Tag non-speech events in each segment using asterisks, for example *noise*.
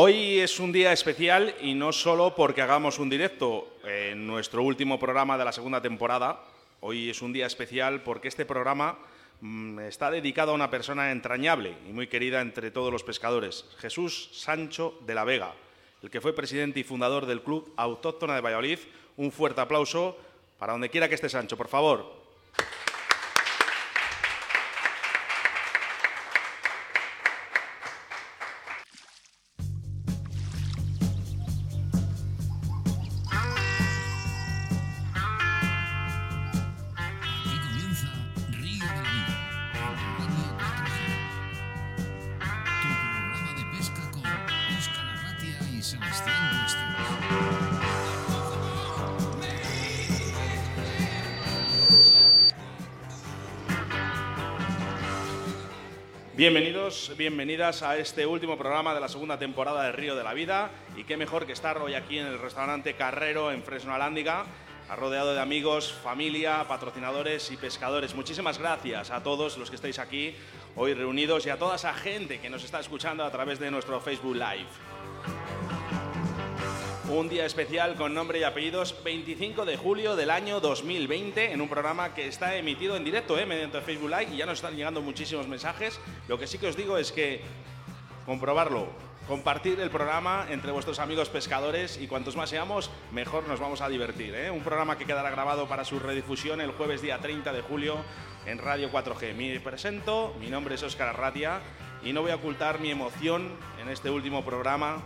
Hoy es un día especial y no solo porque hagamos un directo en nuestro último programa de la segunda temporada. Hoy es un día especial porque este programa mm, está dedicado a una persona entrañable y muy querida entre todos los pescadores, Jesús Sancho de la Vega, el que fue presidente y fundador del Club Autóctona de Valladolid. Un fuerte aplauso para donde quiera que esté Sancho, por favor. Bienvenidas a este último programa de la segunda temporada de Río de la Vida. Y qué mejor que estar hoy aquí en el restaurante Carrero en Fresno Alándiga, rodeado de amigos, familia, patrocinadores y pescadores. Muchísimas gracias a todos los que estáis aquí hoy reunidos y a toda esa gente que nos está escuchando a través de nuestro Facebook Live. Un día especial con nombre y apellidos, 25 de julio del año 2020, en un programa que está emitido en directo ¿eh? mediante Facebook Live y ya nos están llegando muchísimos mensajes. Lo que sí que os digo es que comprobarlo, compartir el programa entre vuestros amigos pescadores y cuantos más seamos, mejor nos vamos a divertir. ¿eh? Un programa que quedará grabado para su redifusión el jueves día 30 de julio en Radio 4G. Me presento, mi nombre es Óscar Arratia y no voy a ocultar mi emoción en este último programa.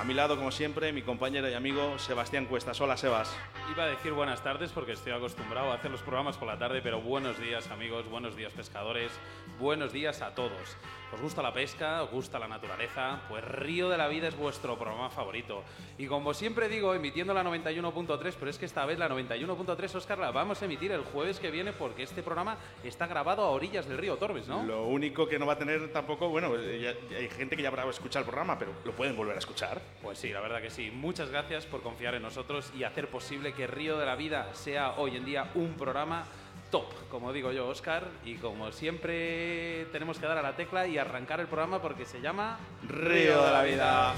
A mi lado, como siempre, mi compañero y amigo Sebastián Cuestas. Hola, Sebas. Iba a decir buenas tardes porque estoy acostumbrado a hacer los programas por la tarde, pero buenos días amigos, buenos días pescadores, buenos días a todos. ¿Os gusta la pesca? ¿Os gusta la naturaleza? Pues Río de la Vida es vuestro programa favorito. Y como siempre digo, emitiendo la 91.3, pero es que esta vez la 91.3, Oscar, la vamos a emitir el jueves que viene porque este programa está grabado a orillas del río Torbes, ¿no? Lo único que no va a tener tampoco, bueno, ya- ya hay gente que ya habrá escuchado el programa, pero lo pueden volver a escuchar. Pues sí, la verdad que sí. Muchas gracias por confiar en nosotros y hacer posible que Río de la Vida sea hoy en día un programa top, como digo yo, Oscar. Y como siempre tenemos que dar a la tecla y arrancar el programa porque se llama Río de la Vida.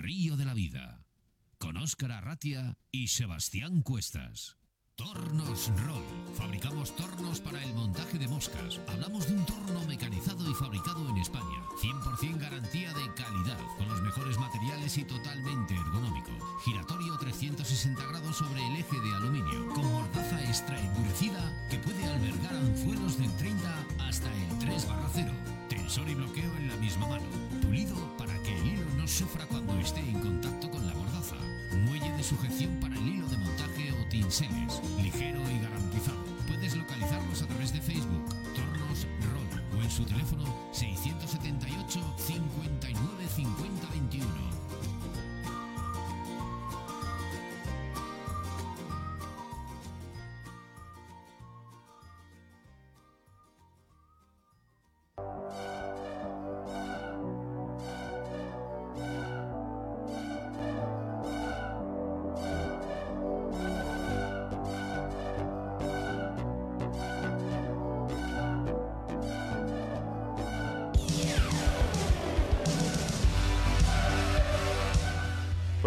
Río de la Vida, con Óscar Arratia y Sebastián Cuestas. Tornos Roll. Fabricamos tornos para el montaje de moscas. Hablamos de un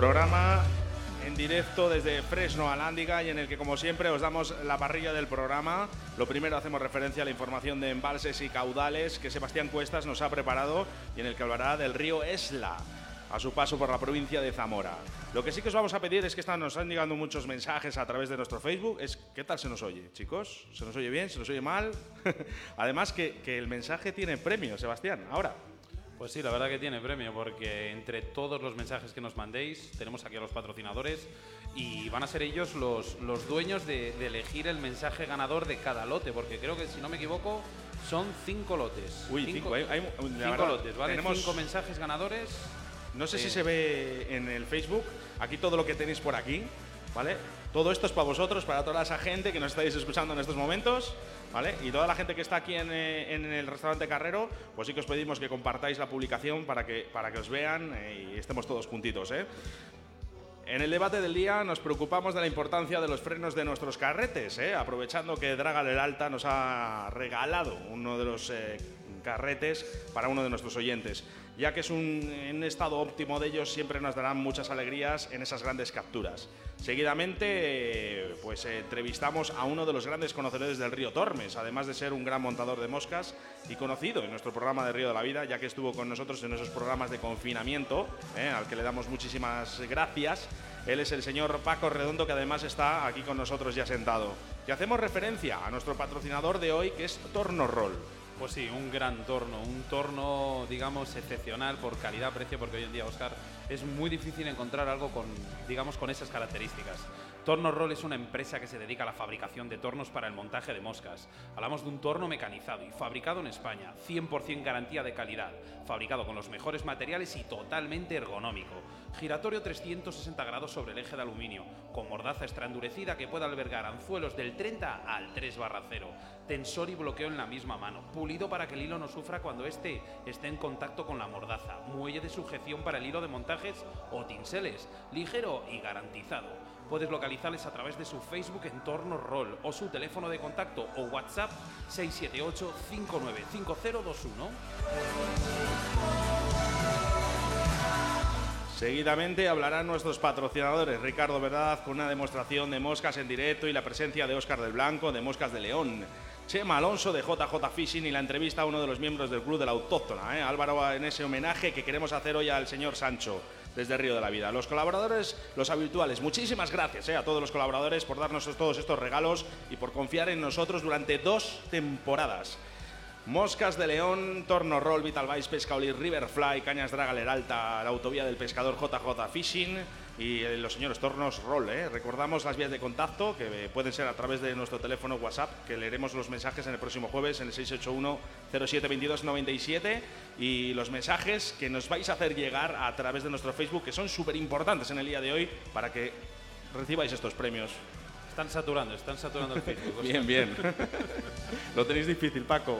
Programa en directo desde Fresno a Lándiga y en el que, como siempre, os damos la parrilla del programa. Lo primero hacemos referencia a la información de embalses y caudales que Sebastián Cuestas nos ha preparado y en el que hablará del río Esla a su paso por la provincia de Zamora. Lo que sí que os vamos a pedir es que están, nos han llegado muchos mensajes a través de nuestro Facebook. Es qué tal se nos oye, chicos. ¿Se nos oye bien? ¿Se nos oye mal? *laughs* Además que el mensaje tiene premio, Sebastián. Ahora, Pues sí, la verdad que tiene premio, porque entre todos los mensajes que nos mandéis, tenemos aquí a los patrocinadores y van a ser ellos los, los dueños de, de elegir el mensaje ganador de cada lote, porque creo que, si no me equivoco, son cinco lotes. Uy, cinco, hay- hay- la cinco verdad, lotes, ¿vale? tenemos- Cinco mensajes ganadores. No sé si se ve en el Facebook, aquí todo lo que tenéis por aquí, ¿vale? Todo esto es para vosotros, para toda esa gente que nos estáis escuchando en estos momentos, ¿vale? Y toda la gente que está aquí en, eh, en el restaurante Carrero, pues sí que os pedimos que compartáis la publicación para que, para que os vean eh, y estemos todos juntitos, ¿eh? En el debate del día nos preocupamos de la importancia de los frenos de nuestros carretes, ¿eh? aprovechando que Draga del Alta nos ha regalado uno de los eh, carretes para uno de nuestros oyentes, ya que es un en estado óptimo de ellos siempre nos darán muchas alegrías en esas grandes capturas. Seguidamente, pues eh, entrevistamos a uno de los grandes conocedores del río Tormes, además de ser un gran montador de moscas y conocido en nuestro programa de Río de la Vida, ya que estuvo con nosotros en esos programas de confinamiento, eh, al que le damos muchísimas gracias. Él es el señor Paco Redondo, que además está aquí con nosotros ya sentado. Y hacemos referencia a nuestro patrocinador de hoy, que es Torno Roll. Pues sí, un gran torno, un torno, digamos, excepcional por calidad-precio, porque hoy en día, Oscar, es muy difícil encontrar algo con, digamos, con esas características. Torno Roll es una empresa que se dedica a la fabricación de tornos para el montaje de moscas. Hablamos de un torno mecanizado y fabricado en España, 100% garantía de calidad, fabricado con los mejores materiales y totalmente ergonómico. Giratorio 360 grados sobre el eje de aluminio, con mordaza extra endurecida que puede albergar anzuelos del 30 al 3 barra 0, tensor y bloqueo en la misma mano, pulido para que el hilo no sufra cuando éste esté en contacto con la mordaza, muelle de sujeción para el hilo de montajes o tinseles, ligero y garantizado. Puedes localizarles a través de su Facebook Entorno Roll o su teléfono de contacto o WhatsApp 678 595021. Seguidamente hablarán nuestros patrocinadores, Ricardo Verdad, con una demostración de moscas en directo y la presencia de Óscar del Blanco, de Moscas de León. Chema Alonso de JJ Fishing y la entrevista a uno de los miembros del Club de la Autóctona, ¿eh? Álvaro, en ese homenaje que queremos hacer hoy al señor Sancho desde Río de la Vida. Los colaboradores, los habituales, muchísimas gracias ¿eh? a todos los colaboradores por darnos todos estos regalos y por confiar en nosotros durante dos temporadas. Moscas de León, Torno Roll, Vital Vice, Pescaolí, Riverfly, Cañas Draga, Leralta, la autovía del pescador JJ Fishing y eh, los señores Tornos Roll. ¿eh? Recordamos las vías de contacto que eh, pueden ser a través de nuestro teléfono WhatsApp, que leeremos los mensajes en el próximo jueves en el 681 07 y los mensajes que nos vais a hacer llegar a través de nuestro Facebook, que son súper importantes en el día de hoy para que recibáis estos premios. Están saturando, están saturando el Facebook. *laughs* Bien, bien. *laughs* Lo tenéis difícil, Paco.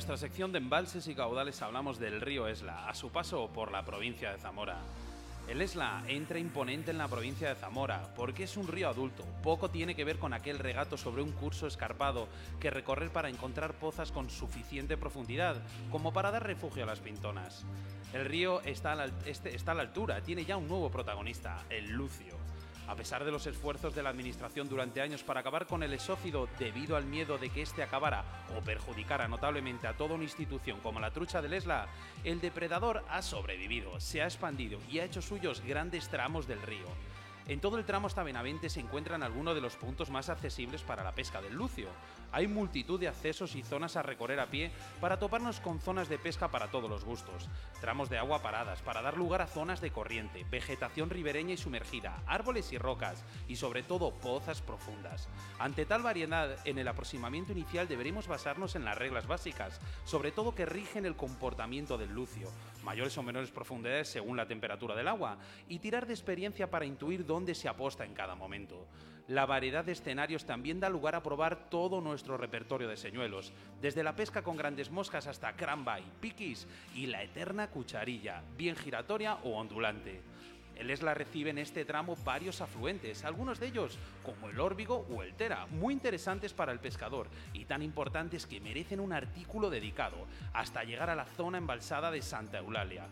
Nuestra sección de embalses y caudales hablamos del río Esla, a su paso por la provincia de Zamora. El Esla entra imponente en la provincia de Zamora porque es un río adulto. Poco tiene que ver con aquel regato sobre un curso escarpado que recorrer para encontrar pozas con suficiente profundidad como para dar refugio a las pintonas. El río está a la, este- está a la altura, tiene ya un nuevo protagonista, el Lucio. A pesar de los esfuerzos de la Administración durante años para acabar con el esófido debido al miedo de que éste acabara o perjudicara notablemente a toda una institución como la trucha del Esla, el depredador ha sobrevivido, se ha expandido y ha hecho suyos grandes tramos del río. En todo el tramo hasta Benavente se encuentran algunos de los puntos más accesibles para la pesca del lucio. Hay multitud de accesos y zonas a recorrer a pie para toparnos con zonas de pesca para todos los gustos, tramos de agua paradas para dar lugar a zonas de corriente, vegetación ribereña y sumergida, árboles y rocas y sobre todo pozas profundas. Ante tal variedad, en el aproximamiento inicial deberemos basarnos en las reglas básicas, sobre todo que rigen el comportamiento del lucio, mayores o menores profundidades según la temperatura del agua, y tirar de experiencia para intuir dónde se aposta en cada momento. La variedad de escenarios también da lugar a probar todo nuestro repertorio de señuelos, desde la pesca con grandes moscas hasta crambay, piquis y la eterna cucharilla, bien giratoria o ondulante. El Esla recibe en este tramo varios afluentes, algunos de ellos, como el órbigo o el tera, muy interesantes para el pescador y tan importantes que merecen un artículo dedicado, hasta llegar a la zona embalsada de Santa Eulalia.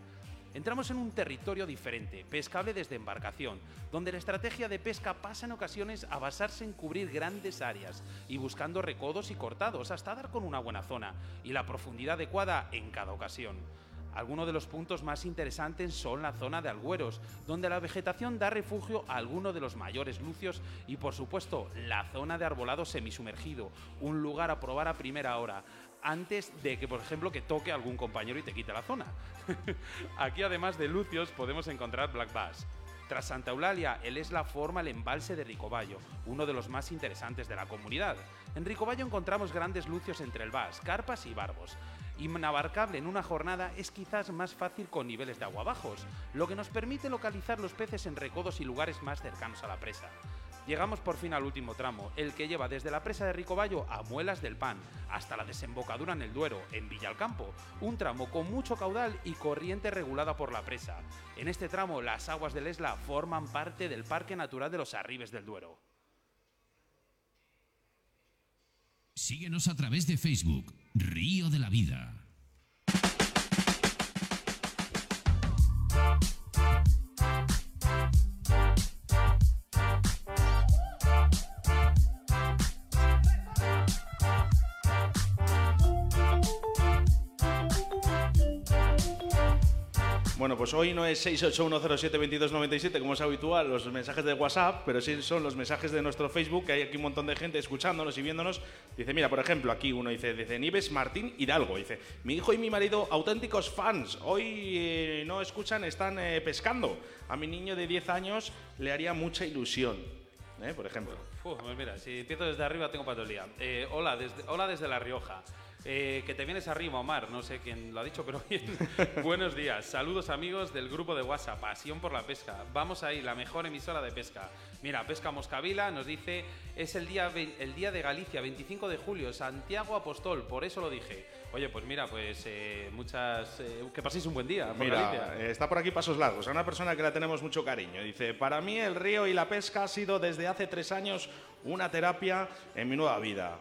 Entramos en un territorio diferente, pescable desde embarcación, donde la estrategia de pesca pasa en ocasiones a basarse en cubrir grandes áreas y buscando recodos y cortados hasta dar con una buena zona y la profundidad adecuada en cada ocasión. Algunos de los puntos más interesantes son la zona de Algueros, donde la vegetación da refugio a algunos de los mayores lucios y por supuesto la zona de arbolado semisumergido, un lugar a probar a primera hora, antes de que, por ejemplo, que toque algún compañero y te quite la zona. *laughs* Aquí además de lucios podemos encontrar black bass. Tras Santa Eulalia, el Esla forma el embalse de Ricoballo, uno de los más interesantes de la comunidad. En Ricoballo encontramos grandes lucios entre el Bass, carpas y barbos. Inabarcable en una jornada es quizás más fácil con niveles de agua bajos, lo que nos permite localizar los peces en recodos y lugares más cercanos a la presa. Llegamos por fin al último tramo, el que lleva desde la presa de Ricoballo a Muelas del Pan, hasta la desembocadura en el Duero, en Villalcampo, un tramo con mucho caudal y corriente regulada por la presa. En este tramo, las aguas del Esla forman parte del Parque Natural de los Arribes del Duero. Síguenos a través de Facebook, Río de la Vida. Bueno, pues hoy no es 681072297 como es habitual los mensajes de WhatsApp, pero sí son los mensajes de nuestro Facebook, que hay aquí un montón de gente escuchándonos y viéndonos. Dice, mira, por ejemplo, aquí uno dice, dice Nives Martín Hidalgo, dice, mi hijo y mi marido auténticos fans, hoy eh, no escuchan, están eh, pescando. A mi niño de 10 años le haría mucha ilusión, ¿eh? por ejemplo. Uf, pues mira, si empiezo desde arriba tengo para. Eh, hola, desde, hola desde La Rioja. Eh, que te vienes arriba, Omar. No sé quién lo ha dicho, pero bien. *laughs* Buenos días. Saludos, amigos del grupo de WhatsApp. Pasión por la pesca. Vamos ahí, la mejor emisora de pesca. Mira, Pesca Moscavila nos dice: es el día, el día de Galicia, 25 de julio, Santiago Apostol. Por eso lo dije. Oye, pues mira, pues eh, muchas. eh, que paséis un buen día. por Mira, Galicia. eh, está por aquí Pasos Largos, a una persona que la tenemos mucho cariño. Dice, para mí el río y la pesca ha sido desde hace tres años una terapia en mi nueva vida.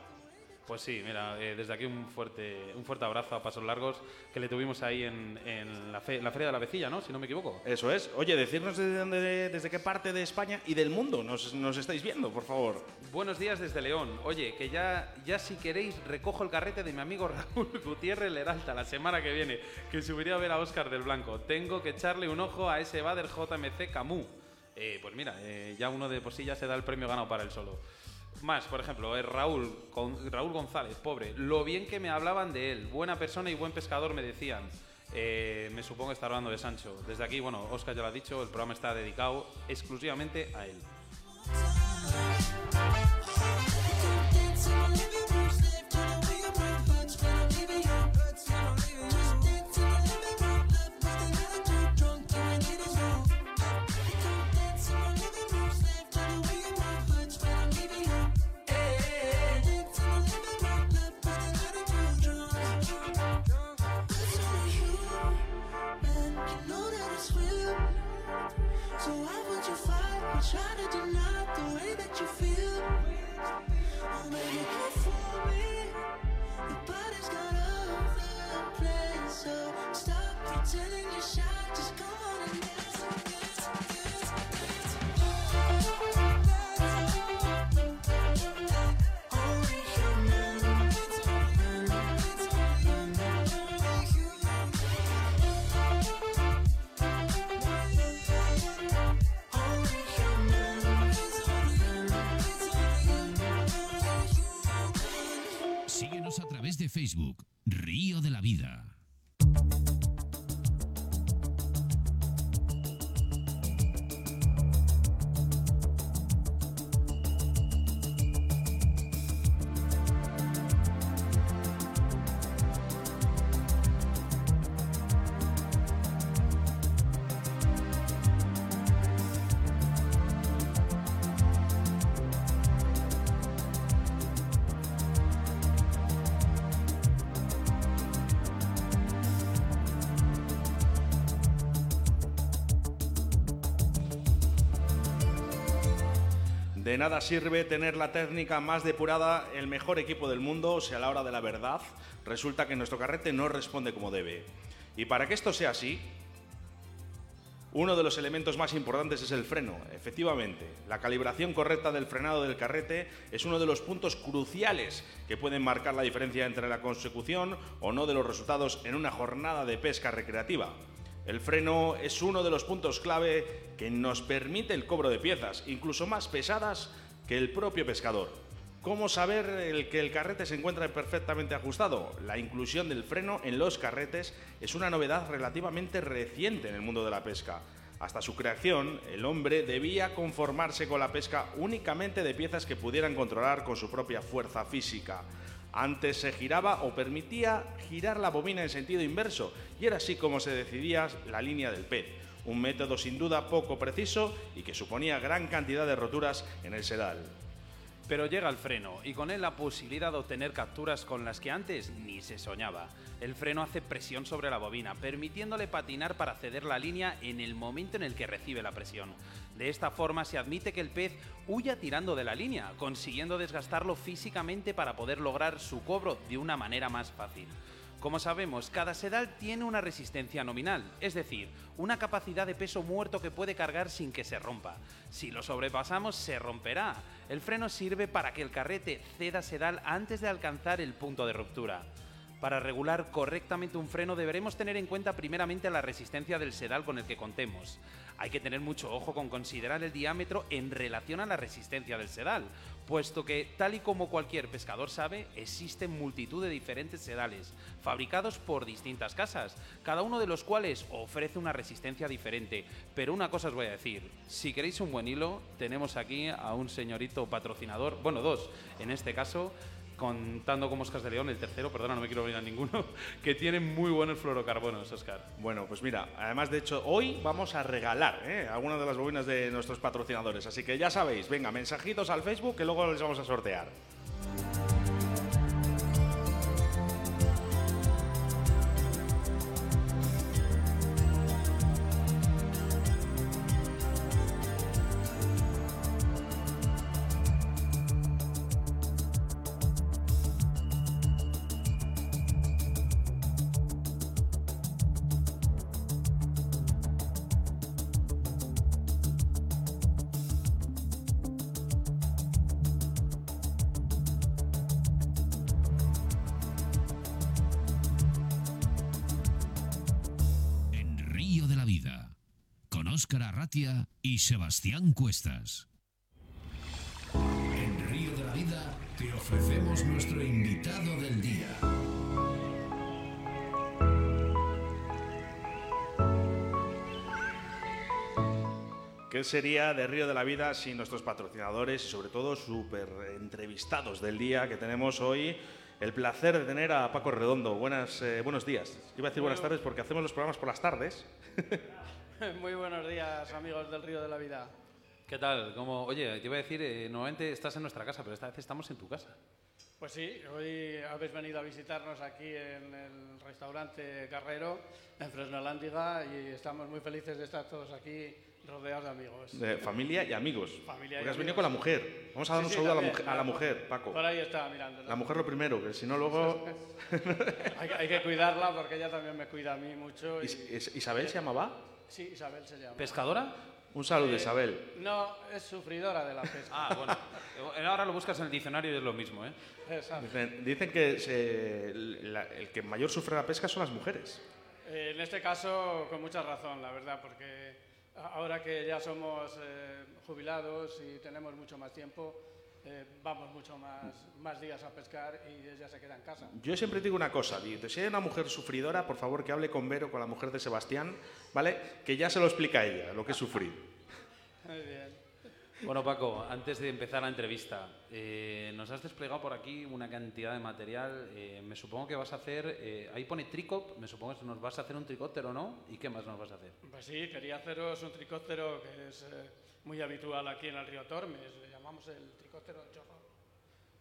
Pues sí, mira, eh, desde aquí un fuerte, un fuerte abrazo a Pasos Largos que le tuvimos ahí en, en la, fe- la Feria de la Vecilla, ¿no? Si no me equivoco. Eso es. Oye, decirnos desde, dónde- desde qué parte de España y del mundo nos, nos estáis viendo, por favor. Buenos días desde León. Oye, que ya, ya si queréis recojo el carrete de mi amigo Raúl *laughs* Gutiérrez Leralta la semana que viene, que subiría a ver a Óscar del Blanco. Tengo que echarle un ojo a ese Bader JMC Camus. Eh, pues mira, eh, ya uno de por sí ya se da el premio ganado para él solo. Más, por ejemplo, eh, Raúl, con, Raúl González, pobre. Lo bien que me hablaban de él. Buena persona y buen pescador me decían. Eh, me supongo que está hablando de Sancho. Desde aquí, bueno, Óscar ya lo ha dicho, el programa está dedicado exclusivamente a él. Way that you feel? Oh, baby, come for me. Your body's got other plans, so stop pretending you're shy. Just come on and dance, Facebook, Río de la Vida. Nada sirve tener la técnica más depurada, el mejor equipo del mundo, si a la hora de la verdad resulta que nuestro carrete no responde como debe. Y para que esto sea así, Uno de los elementos más importantes es el freno, efectivamente. La calibración correcta del frenado del carrete es uno de los puntos cruciales que pueden marcar la diferencia entre la consecución o no de los resultados en una jornada de pesca recreativa. El freno es uno de los puntos clave que nos permite el cobro de piezas, incluso más pesadas que el propio pescador. ¿Cómo saber el que el carrete se encuentra perfectamente ajustado? La inclusión del freno en los carretes es una novedad relativamente reciente en el mundo de la pesca. Hasta su creación, el hombre debía conformarse con la pesca únicamente de piezas que pudieran controlar con su propia fuerza física. Antes se giraba o permitía girar la bobina en sentido inverso y era así como se decidía la línea del pez. Un método sin duda poco preciso y que suponía gran cantidad de roturas en el sedal. Pero llega el freno y con él la posibilidad de obtener capturas con las que antes ni se soñaba. El freno hace presión sobre la bobina, permitiéndole patinar para ceder la línea en el momento en el que recibe la presión. De esta forma se admite que el pez huya tirando de la línea, consiguiendo desgastarlo físicamente para poder lograr su cobro de una manera más fácil. Como sabemos, cada sedal tiene una resistencia nominal, es decir, una capacidad de peso muerto que puede cargar sin que se rompa. Si lo sobrepasamos, se romperá. El freno sirve para que el carrete ceda sedal antes de alcanzar el punto de ruptura. Para regular correctamente un freno deberemos tener en cuenta primeramente la resistencia del sedal con el que contemos. Hay que tener mucho ojo con considerar el diámetro en relación a la resistencia del sedal, puesto que, tal y como cualquier pescador sabe, existen multitud de diferentes sedales, fabricados por distintas casas, cada uno de los cuales ofrece una resistencia diferente. Pero una cosa os voy a decir, si queréis un buen hilo, tenemos aquí a un señorito patrocinador, bueno, dos, en este caso, contando con Moscas de León, el tercero, perdona, no me quiero olvidar ninguno, *laughs* que tiene muy buenos fluorocarbonos, Oscar. Bueno, pues mira, además de hecho, hoy vamos a regalar ¿eh? algunas de las bobinas de nuestros patrocinadores. Así que ya sabéis, venga, mensajitos al Facebook que luego les vamos a sortear. Y Sebastián Cuestas. En Río de la Vida te ofrecemos nuestro invitado del día. ¿Qué sería de Río de la Vida sin nuestros patrocinadores y sobre todo súper entrevistados del día que tenemos hoy? El placer de tener a Paco Redondo. Buenas, eh, buenos días. Iba a decir buenas tardes porque hacemos los programas por las tardes. *laughs* *laughs* Muy buenos días, amigos del Río de la Vida. ¿Qué tal? Como, oye, te iba a decir, eh, normalmente estás en nuestra casa, pero esta vez estamos en tu casa. Pues sí, hoy habéis venido a visitarnos aquí en el restaurante Carrero, en Fresnolándiga, y estamos muy felices de estar todos aquí rodeados de amigos. De familia y amigos. Familia y porque has venido amigos. con la mujer. Vamos a dar Sí, un sí, saludo a, la también, mujer, a la mujer, Paco. Por ahí está mirando. La mujer lo primero, que si no luego... *laughs* hay, que- hay que cuidarla porque ella también me cuida a mí mucho. Y, Is- Is- ¿Isabel se llamaba? Sí, Isabel se llama. ¿Pescadora? Un saludo, Eh, Isabel. No, es sufridora de la pesca. Ah, bueno. Ahora lo buscas en el diccionario y es lo mismo, ¿eh? Exacto. Dicen, dicen que se- la- el que mayor sufre la pesca son las mujeres. Eh, en este caso, con mucha razón, la verdad, porque a- ahora que ya somos eh, jubilados y tenemos mucho más tiempo, eh, vamos mucho más, más días a pescar y ella se queda en casa. Yo siempre digo una cosa, si hay una mujer sufridora, por favor que hable con Vero, con la mujer de Sebastián, ¿vale? Que ya se lo explica ella, lo que es sufrir. Muy bien. Bueno, Paco, antes de empezar la entrevista, eh, nos has desplegado por aquí una cantidad de material. eh, me supongo que vas a hacer, eh, ahí pone tricop, me supongo que nos vas a hacer un tricóptero, ¿no? ¿Y qué más nos vas a hacer? Pues sí, quería haceros un tricóptero que es eh, muy habitual aquí en el río Tormes, llamamos el tricóptero chorro.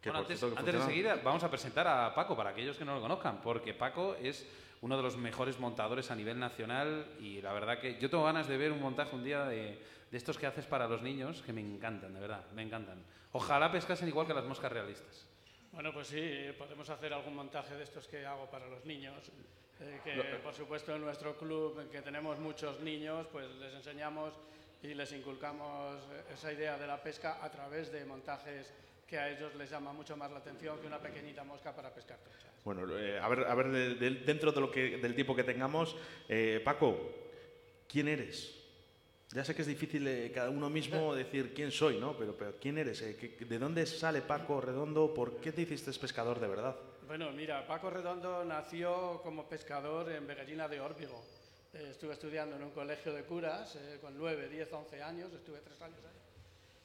Que Bueno, por antes, de seguir, vamos a presentar a Paco para aquellos que no lo conozcan, porque Paco es uno de los mejores montadores a nivel nacional y la verdad que yo tengo ganas de ver un montaje un día de, de estos que haces para los niños que me encantan, de verdad, me encantan. Ojalá pescasen igual que las moscas realistas. Bueno, pues sí, podemos hacer algún montaje de estos que hago para los niños. eh, que por supuesto en nuestro club, en que tenemos muchos niños, pues les enseñamos y les inculcamos esa idea de la pesca a través de montajes que a ellos les llama mucho más la atención que una pequeñita mosca para pescar truchas. Bueno, eh, a ver, a ver de- de- dentro de lo que, del tiempo que tengamos, eh, Paco, ¿quién eres? Ya sé que es difícil eh, cada uno mismo *laughs* decir quién soy, ¿no? Pero, pero ¿quién eres? Eh, ¿qué- ¿De dónde sale Paco Redondo? ¿Por qué te hiciste pescador de verdad? Bueno, mira, Paco Redondo nació como pescador en Begallina de Órbigo. Eh, estuve estudiando en un colegio de curas eh, con 9, 10, 11 años, estuve tres años ahí.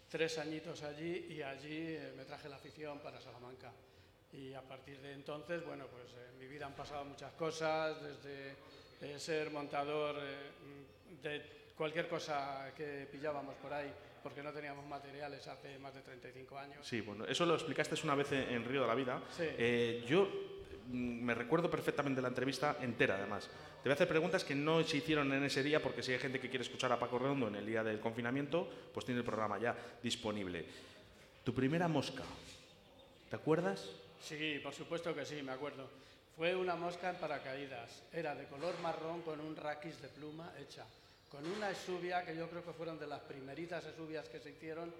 Tres añitos allí y allí eh, me traje la afición para Salamanca. Y a partir de entonces, bueno, pues eh, en mi vida han pasado muchas cosas, desde eh, ser montador eh, de cualquier cosa que pillábamos por ahí, porque no teníamos materiales hace más de 35 años. Sí, bueno, eso lo explicaste una vez en, en Río de la Vida. Sí. Yo mm, me recuerdo perfectamente la entrevista entera, además. Te voy a hacer preguntas que no se hicieron en ese día, porque si hay gente que quiere escuchar a Paco Redondo en el día del confinamiento, pues tiene el programa ya disponible. Tu primera mosca, ¿te acuerdas? Sí, por supuesto que sí, me acuerdo. Fue una mosca en paracaídas. Era de color marrón con un raquis de pluma hecha. Con una esubia que yo creo que fueron de las primeritas esubias que se hicieron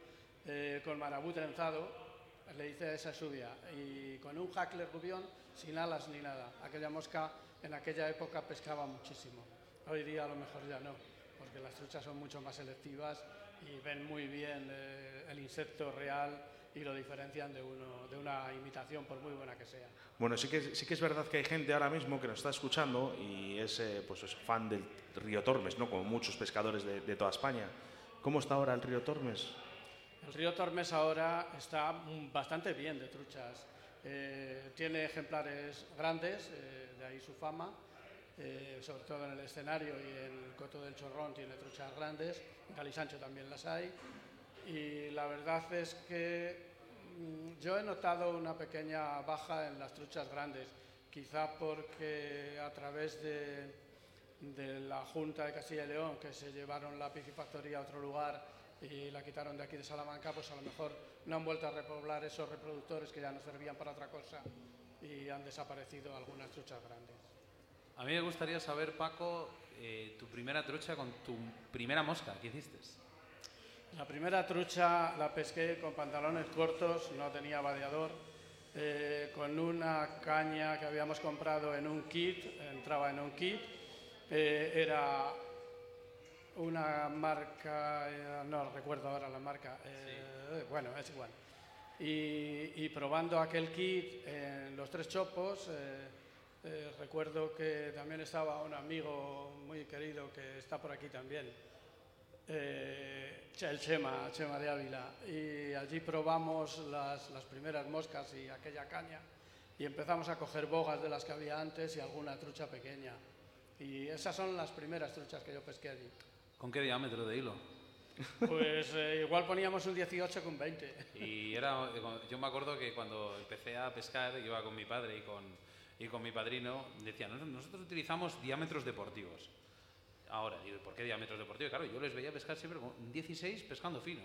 eh, con marabú trenzado. Le hice esa esubia. Y con un hackler rubión sin alas ni nada. Aquella mosca en aquella época pescaba muchísimo. Hoy día a lo mejor ya no, porque las truchas son mucho más selectivas y ven muy bien eh, el insecto real y lo diferencian de, uno, de una imitación, por muy buena que sea. Bueno, sí que, sí que es verdad que hay gente ahora mismo que nos está escuchando y es, eh, pues es fan del río Tormes, ¿no? Como muchos pescadores de toda España. ¿Cómo está ahora el río Tormes? El río Tormes ahora está bastante bien de truchas. Eh, tiene ejemplares grandes, eh, de ahí su fama, eh, sobre todo en el escenario y en el Coto del Chorrón tiene truchas grandes, en Calisancho también las hay. Y la verdad es que mm, yo he notado una pequeña baja en las truchas grandes, quizá porque a través de, de la Junta de Castilla y León, que se llevaron la piscifactoría a otro lugar y la quitaron de aquí de Salamanca, pues a lo mejor no han vuelto a repoblar esos reproductores que ya no servían para otra cosa y han desaparecido algunas truchas grandes. A mí me gustaría saber, Paco, eh, tu primera trucha con tu primera mosca. ¿Qué hiciste? La primera trucha la pesqué con pantalones cortos, no tenía vadeador, eh, con una caña que habíamos comprado en un kit, entraba en un kit, eh, era una marca, eh, no recuerdo ahora la marca, eh, bueno, es igual. Y, y probando aquel kit en los tres chopos, eh, eh, recuerdo que también estaba un amigo muy querido que está por aquí también, eh, el Chema, Chema de Ávila, y allí probamos las, las primeras moscas y aquella caña y empezamos a coger bogas de las que había antes y alguna trucha pequeña. Y esas son las primeras truchas que yo pesqué allí. ¿Con qué diámetro de hilo? Pues eh, igual poníamos un 18 con 20. Y era, yo me acuerdo que cuando empecé a pescar, iba con mi padre y con, y con mi padrino, decían, "Nos- nosotros utilizamos diámetros deportivos. Ahora, digo, ¿por qué diámetros deportivos? Claro, yo les veía pescar siempre con un 16 pescando fino.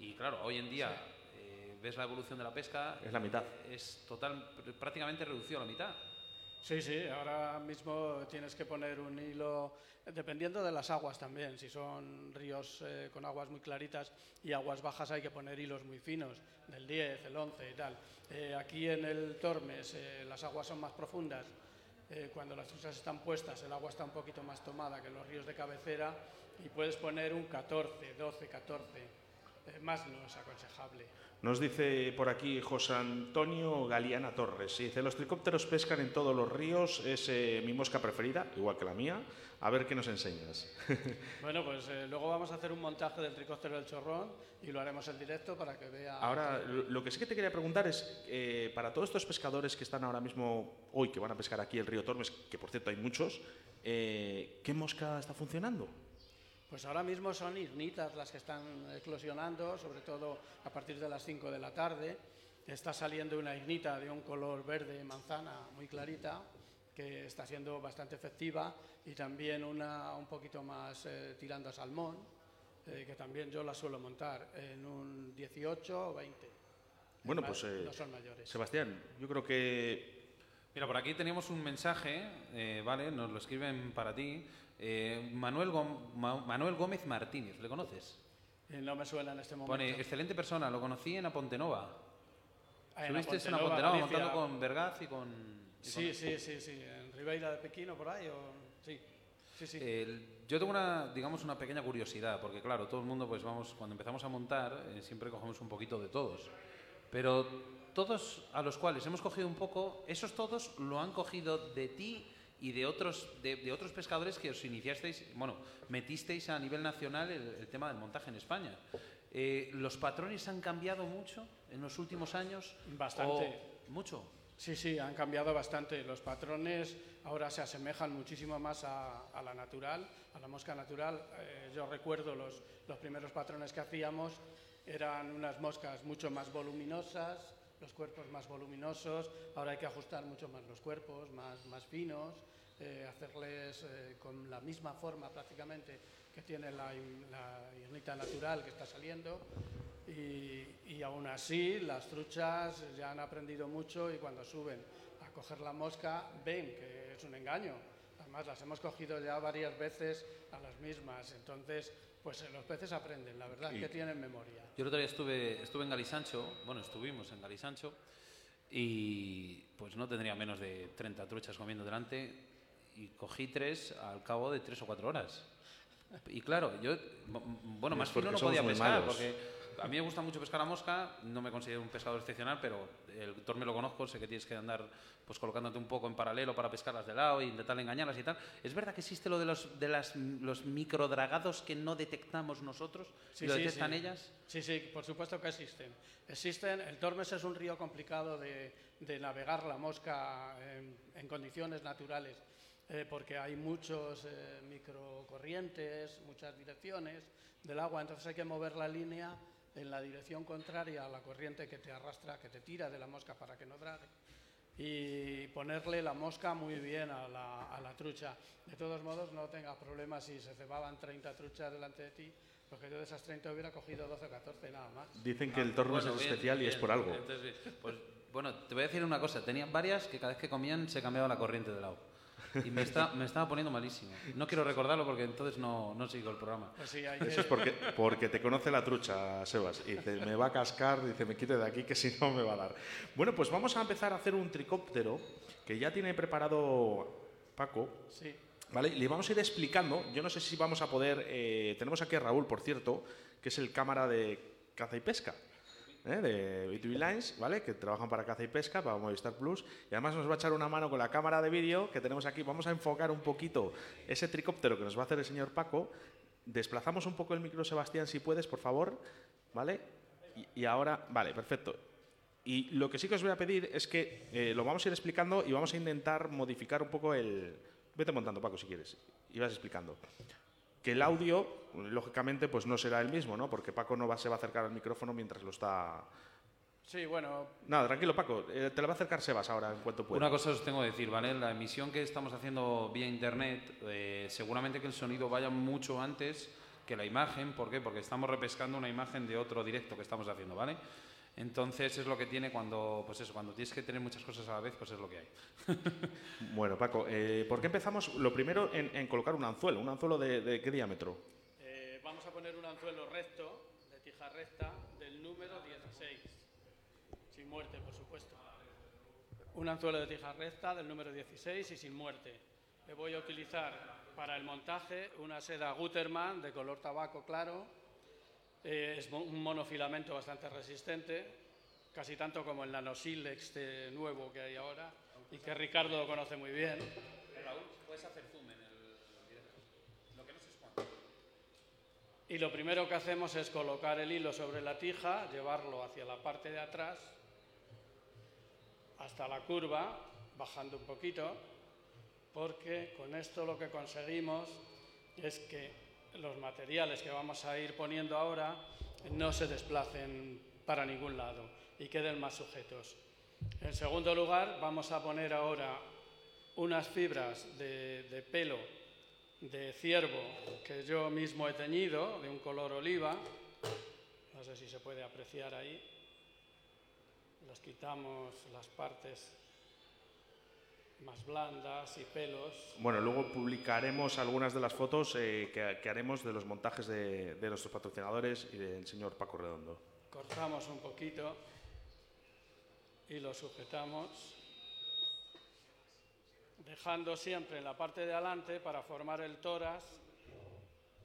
Y claro, hoy en día eh, ves la evolución de la pesca. Es la mitad. Es total, prácticamente reducido a la mitad. Sí, sí, ahora mismo tienes que poner un hilo, dependiendo de las aguas también. Si son ríos eh, con aguas muy claritas y aguas bajas hay que poner hilos muy finos, del 10, el 11 y tal. Eh, aquí en el Tormes eh, las aguas son más profundas. Eh, cuando las truchas están puestas el agua está un poquito más tomada que en los ríos de cabecera y puedes poner un 14, 12, 14. Eh, más no es aconsejable. Nos dice por aquí José Antonio Galeana Torres. Dice, los tricópteros pescan en todos los ríos, es eh, mi mosca preferida, igual que la mía. A ver qué nos enseñas. *laughs* Bueno, pues eh, luego vamos a hacer un montaje del tricóptero del chorrón y lo haremos en directo para que vea. Ahora, lo que sí que te quería preguntar es, eh, para todos estos pescadores que están ahora mismo, hoy, que van a pescar aquí el río Tormes, que por cierto hay muchos, eh, ¿qué mosca está funcionando? Pues ahora mismo son irnitas las que están eclosionando, sobre todo a partir de las 5 de la tarde. Está saliendo una ignita de un color verde manzana muy clarita, que está siendo bastante efectiva, y también una un poquito más eh, tirando a salmón, eh, que también yo la suelo montar en un 18 o 20. Bueno, pues eh, no son mayores. Sebastián, yo creo que Mira, por aquí teníamos un mensaje, eh, ¿vale? Nos lo escriben para ti. Eh, Manuel, Gom- Ma- Manuel Gómez Martínez, ¿le conoces? Y no me suena en este momento. Pone, excelente persona, lo conocí en Apontenova. Ah, en Estuviste en Apontenova, montando con Vergaz y con... y Sí, con- sí, sí, sí. En Ribeira de Pekín o por ahí. O... Sí, sí, sí. Yo tengo una, digamos, una pequeña curiosidad, porque claro, todo el mundo, pues vamos, cuando empezamos a montar, eh, siempre cogemos un poquito de todos. Pero todos a los cuales hemos cogido un poco, esos todos lo han cogido de ti y de otros, de, de otros pescadores que os iniciasteis, bueno, metisteis a nivel nacional el, el tema del montaje en España. Eh, ¿Los patrones han cambiado mucho en los últimos años? Bastante. ¿O mucho? Sí, sí, han cambiado bastante. Los patrones ahora se asemejan muchísimo más a, a la natural, a la mosca natural. Eh, yo recuerdo los, los primeros patrones que hacíamos, eran unas moscas mucho más voluminosas, los cuerpos más voluminosos. Ahora hay que ajustar mucho más los cuerpos, más, más finos, eh, hacerles eh, con la misma forma prácticamente que tiene la, la natural que está saliendo. Y, y aún así, las truchas ya han aprendido mucho y cuando suben a coger la mosca ven que es un engaño. Además, las hemos cogido ya varias veces a las mismas. Entonces, pues eh, los peces aprenden, la verdad es que tienen memoria. Yo el otro día estuve, estuve en Galisancho, bueno, estuvimos en Galisancho, y pues no tendría menos de 30 truchas comiendo delante, y cogí tres al cabo de tres o cuatro horas. Y claro, yo, bueno, más fino no podía pescar, malos. porque a mí me gusta mucho pescar a mosca, no me considero un pescador excepcional, pero el torme lo conozco, sé que tienes que andar pues colocándote un poco en paralelo para pescarlas de lado e intentar engañarlas y tal. ¿Es verdad que existe lo de los, de las, los microdragados que no detectamos nosotros Sí, y lo sí, detectan sí. ellas? Sí, sí, por supuesto que existen. Existen, el Tormes es un río complicado de, de navegar la mosca en, en condiciones naturales, eh, porque hay muchos eh, microcorrientes, muchas direcciones del agua, entonces hay que mover la línea en la dirección contraria a la corriente que te arrastra, que te tira de la mosca para que no drague y ponerle la mosca muy bien a la, a la trucha. De todos modos, no tengas problemas si se cebaban 30 truchas delante de ti, porque yo de esas 30 hubiera cogido 12 o 14 nada más. Dicen que el torno Bueno, es bien, especial y es bien. por algo. Entonces, bien. Pues, bueno, te voy a decir una cosa. Tenían varias que cada vez que comían se cambiaba la corriente de lado. Y me, está, me estaba poniendo malísimo. No quiero recordarlo porque entonces no, no sigo el programa. Pues sí, hay Eso es porque, porque te conoce la trucha, Sebas. Y dice, me va a cascar, dice, me quite de aquí que si no me va a dar. Bueno, pues vamos a empezar a hacer un tricóptero que ya tiene preparado Paco. sí. ¿Vale? Le vamos a ir explicando. Yo no sé si vamos a poder. eh, tenemos aquí a Raúl, por cierto, que es el cámara de caza y pesca. ¿Eh? De B2B Lines, ¿vale? Que trabajan para caza y pesca, para Movistar Plus. Y además nos va a echar una mano con la cámara de vídeo que tenemos aquí. Vamos a enfocar un poquito ese tricóptero que nos va a hacer el señor Paco. Desplazamos un poco el micro, Sebastián, si puedes, por favor. ¿Vale? Y, y ahora. Vale, perfecto. Y lo que sí que os voy a pedir es que eh, lo vamos a ir explicando y vamos a intentar modificar un poco el... Vete montando, Paco, si quieres. Y vas explicando. Que el audio, lógicamente, pues no será el mismo, ¿no? Porque Paco no va, se va a acercar al micrófono mientras lo está... Sí, bueno, Nada, tranquilo, Paco. eh, te lo va a acercar Sebas ahora, en cuanto pueda. Una cosa os tengo que decir, ¿vale? La emisión que estamos haciendo vía internet, eh, seguramente que el sonido vaya mucho antes que la imagen. ¿Por qué? Porque estamos repescando una imagen de otro directo que estamos haciendo, ¿vale? Entonces es lo que tiene cuando, pues eso, cuando tienes que tener muchas cosas a la vez, pues es lo que hay. *laughs* Bueno, Paco, eh, ¿por qué empezamos? Lo primero en, en colocar un anzuelo. ¿Un anzuelo de, de qué diámetro? eh, vamos a poner un anzuelo recto, de tija recta, del número 16. Sin muerte, por supuesto. Un anzuelo de tija recta del número 16 y sin muerte. Le voy a utilizar para el montaje una seda Gutermann de color tabaco claro. Eh, es un monofilamento bastante resistente, casi tanto como el nanosil este nuevo que hay ahora y que Ricardo lo conoce muy bien. Raúl, puedes hacer zoom en el directo. Lo que no es cuánto. Y lo primero que hacemos es colocar el hilo sobre la tija, llevarlo hacia la parte de atrás, hasta la curva, bajando un poquito, porque con esto lo que conseguimos es que los materiales que vamos a ir poniendo ahora no se desplacen para ningún lado y queden más sujetos. En segundo lugar, vamos a poner ahora unas fibras de, pelo de ciervo que yo mismo he teñido, de un color oliva. No sé si se puede apreciar ahí. Les quitamos las partes más blandas y pelos. Bueno, luego publicaremos algunas de las fotos eh, que, que haremos de los montajes de, de nuestros patrocinadores y del señor Paco Redondo. Cortamos un poquito y lo sujetamos, dejando siempre en la parte de adelante para formar el toras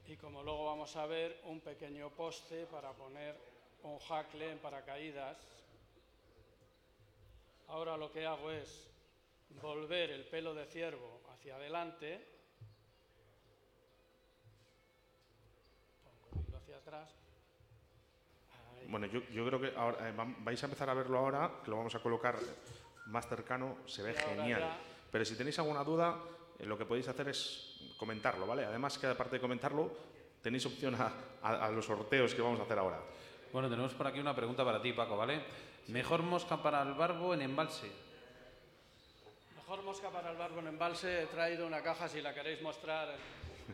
y como luego vamos a ver, un pequeño poste para poner un jacle en paracaídas. Ahora lo que hago es volver el pelo de ciervo hacia adelante, pongo hacia atrás. Ahí. Bueno, yo, yo creo que ahora, eh, vais a empezar a verlo ahora, que lo vamos a colocar más cercano, se ve genial. ya- Pero si tenéis alguna duda, eh, lo que podéis hacer es comentarlo, ¿vale? Además que aparte de comentarlo, tenéis opción a, a- a los sorteos que vamos a hacer ahora. Bueno, tenemos por aquí una pregunta para ti, Paco, ¿vale? Mejor mosca para el barbo en embalse. Mejor mosca para el barbo en embalse, he traído una caja si la queréis mostrar.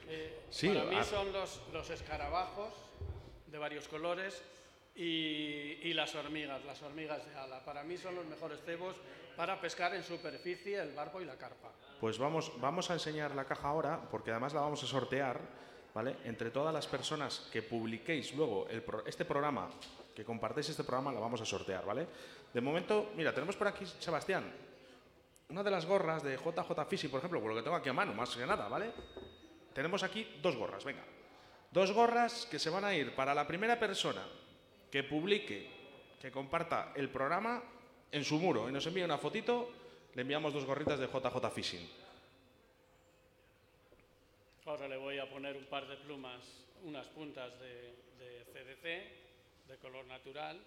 Eh, *laughs* Sí, para mí ah. son los, los escarabajos de varios colores y, y las hormigas, las hormigas de ala. Para mí son los mejores cebos para pescar en superficie el barbo y la carpa. Pues vamos, vamos a enseñar la caja ahora, porque además la vamos a sortear, ¿vale? Entre todas las personas que publiquéis luego el pro- este programa, que compartéis este programa, la vamos a sortear, ¿vale? De momento, mira, tenemos por aquí, Sebastián, una de las gorras de JJ Fishing, por ejemplo, por lo que tengo aquí a mano, más que nada, ¿vale? Tenemos aquí dos gorras, venga. Dos gorras que se van a ir para la primera persona que publique, que comparta el programa en su muro y nos envíe una fotito, le enviamos dos gorritas de JJ Fishing. Ahora le voy a poner un par de plumas, unas puntas de CDC de color natural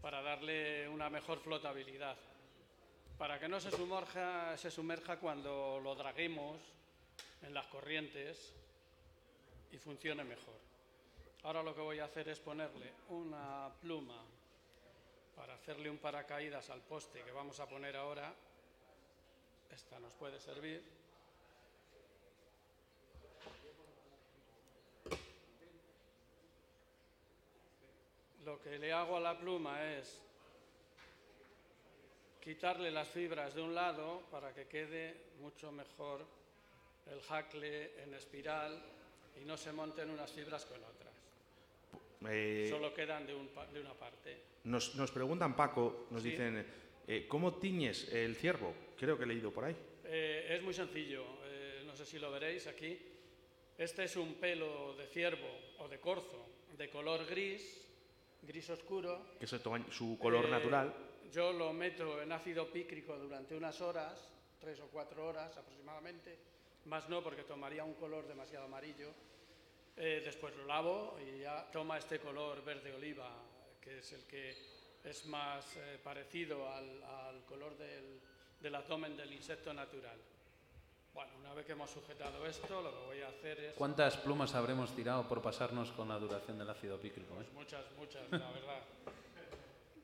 para darle una mejor flotabilidad. Para que no se sumerja, se sumerja cuando lo draguemos en las corrientes y funcione mejor. Ahora lo que voy a hacer es ponerle una pluma para hacerle un paracaídas al poste que vamos a poner ahora. Esta nos puede servir. Lo que le hago a la pluma es quitarle las fibras de un lado para que quede mucho mejor el jacle en espiral y no se monten unas fibras con otras. Eh, Solo quedan de, un de una parte. nos, nos preguntan, Paco, nos Sí. dicen, eh, ¿cómo tiñes el ciervo? Creo que he leído por ahí. Eh, es muy sencillo, eh, no sé si lo veréis aquí. Este es un pelo de ciervo o de corzo de color gris, gris oscuro. Que es su color Eh, natural. Yo lo meto en ácido pícrico durante unas horas, tres o cuatro horas aproximadamente, más no porque tomaría un color demasiado amarillo. Eh, después lo lavo y ya toma este color verde oliva, que es el que es más eh, parecido al, al color del, del abdomen del insecto natural. Bueno, una vez que hemos sujetado esto, lo que voy a hacer es ¿Cuántas plumas habremos tirado por pasarnos con la duración del ácido pícrico? eh? muchas, muchas, la verdad.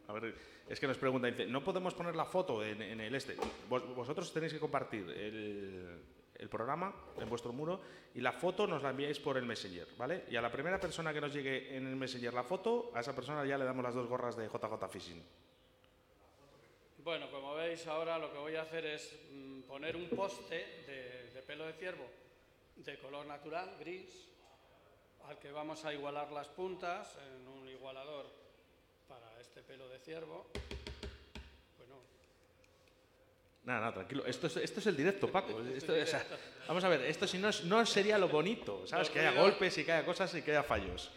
A ver, es que nos pregunta, dice, ¿no podemos poner la foto en, el este? Vos- vosotros tenéis que compartir el, programa en vuestro muro y la foto nos la enviáis por el Messenger, ¿vale? Y a la primera persona que nos llegue en el Messenger la foto, a esa persona ya le damos las dos gorras de JJ Fishing. Bueno, como veis ahora lo que voy a hacer es mm, poner un poste de, pelo de ciervo de color natural, gris, al que vamos a igualar las puntas en un igualador pelo de ciervo. Bueno, Nada, nada, tranquilo. Esto es, esto es el directo, Paco. Esto, o sea, vamos a ver, esto si no, es- no sería lo bonito, ¿sabes? Que haya golpes y que haya cosas y que haya fallos.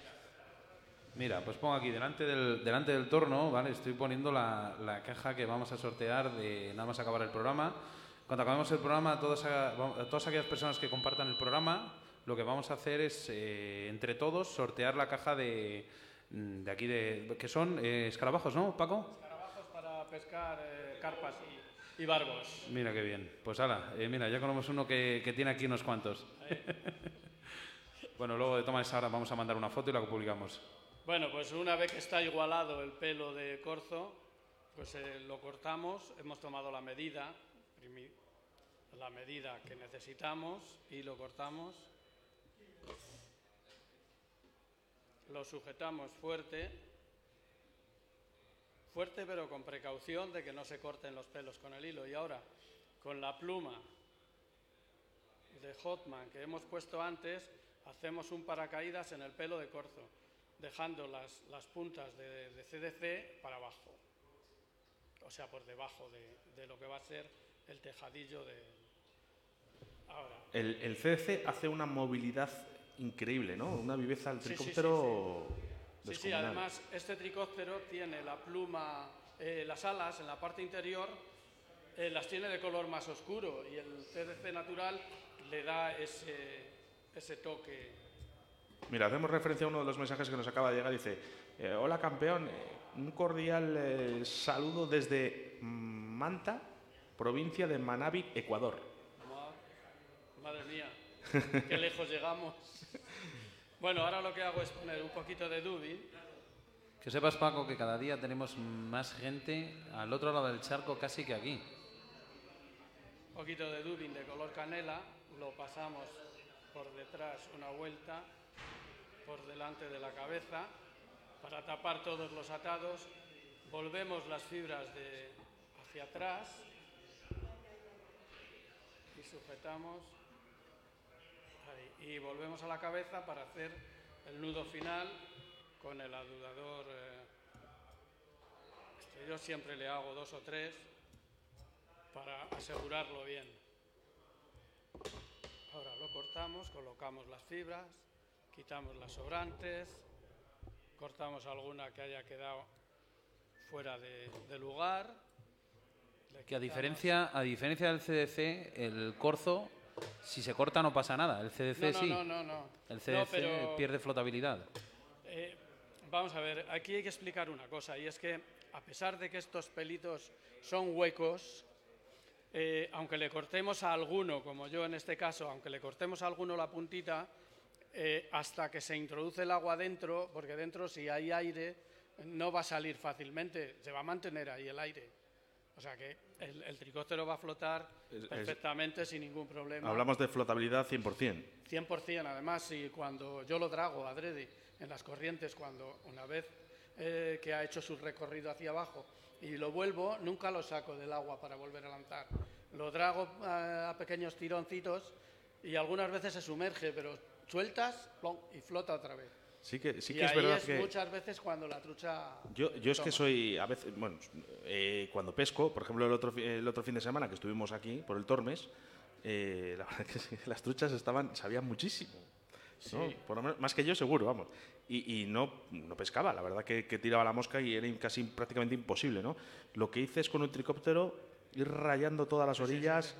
Mira, pues pongo aquí delante del, delante del torno, ¿vale? Estoy poniendo la, la caja que vamos a sortear de nada más acabar el programa. Cuando acabemos el programa, todas, a- a todas aquellas personas que compartan el programa, lo que vamos a hacer es, eh, entre todos, sortear la caja de, de aquí, de, que son eh, escarabajos, ¿no, Paco? escarabajos para pescar eh, carpas y, y barbos. Mira qué bien. Pues ala, eh, mira, ya conocemos uno que, que tiene aquí unos cuantos. *laughs* bueno, luego de toma esa hora vamos a mandar una foto y la publicamos. Bueno, pues una vez que está igualado el pelo de corzo, pues lo cortamos, hemos tomado la medida, la medida que necesitamos y lo cortamos. Lo sujetamos fuerte, fuerte pero con precaución de que no se corten los pelos con el hilo. Y ahora, con la pluma de Hotman que hemos puesto antes, hacemos un paracaídas en el pelo de corzo, dejando las, las puntas de, CDC para abajo, o sea, por debajo de, de lo que va a ser el tejadillo de... Ahora, El, el CDC hace una movilidad increíble, ¿no? Una viveza al Sí, sí, sí, tricóptero Sí, sí, descomunal. además este tricóptero tiene la pluma, eh, las alas en la parte interior, eh, las tiene de color más oscuro y el CDC natural le da ese, ese toque. Mira, hacemos referencia a uno de los mensajes que nos acaba de llegar. Dice, eh, hola campeón, un cordial eh, saludo desde Manta, provincia de Manabí, Ecuador. Ma- Madre mía, qué lejos llegamos. Bueno, ahora lo que hago es poner un poquito de dubi. Que sepas, Paco, que cada día tenemos más gente al otro lado del charco casi que aquí. un poquito de dubin de color canela, lo pasamos por detrás una vuelta, por delante de la cabeza, para tapar todos los atados, volvemos las fibras de hacia atrás y sujetamos ahí. y volvemos a la cabeza para hacer el nudo final con el adudador. eh, este, yo siempre le hago dos o tres para asegurarlo bien. Ahora lo cortamos, colocamos las fibras, quitamos las sobrantes, cortamos alguna que haya quedado fuera de, de lugar. Que a diferencia, a diferencia del CDC, el corzo, si se corta no pasa nada. El CDC No, no, sí. no, no, no. El CDC pero, pierde flotabilidad. eh, vamos a ver, aquí hay que explicar una cosa, y es que a pesar de que estos pelitos son huecos, eh, aunque le cortemos a alguno, como yo en este caso, aunque le cortemos a alguno la puntita, eh, hasta que se introduce el agua dentro, porque dentro si hay aire no va a salir fácilmente, se va a mantener ahí el aire. O sea que el, el tricóptero va a flotar Es- es- perfectamente sin ningún problema. Hablamos de flotabilidad 100%. 100%, además, y cuando yo lo trago adrede en las corrientes, cuando una vez eh, que ha hecho su recorrido hacia abajo y lo vuelvo, nunca lo saco del agua para volver a lanzar. Lo trago eh, a pequeños tironcitos y algunas veces se sumerge, pero sueltas plom, y flota otra vez. Sí que, sí y que es ahí verdad es que... muchas veces cuando la trucha... Yo, yo es que soy, a veces, bueno, eh, cuando pesco, por ejemplo, el otro, el otro fin de semana que estuvimos aquí, por el Tormes, eh, la *laughs* verdad que sí, las truchas estaban, sabían muchísimo. ¿no? Por lo menos- más que yo seguro, vamos. Y, y no, no pescaba, la verdad que, que tiraba la mosca y era casi prácticamente imposible, ¿no? Lo que hice es con un tricóptero ir rayando todas las orillas,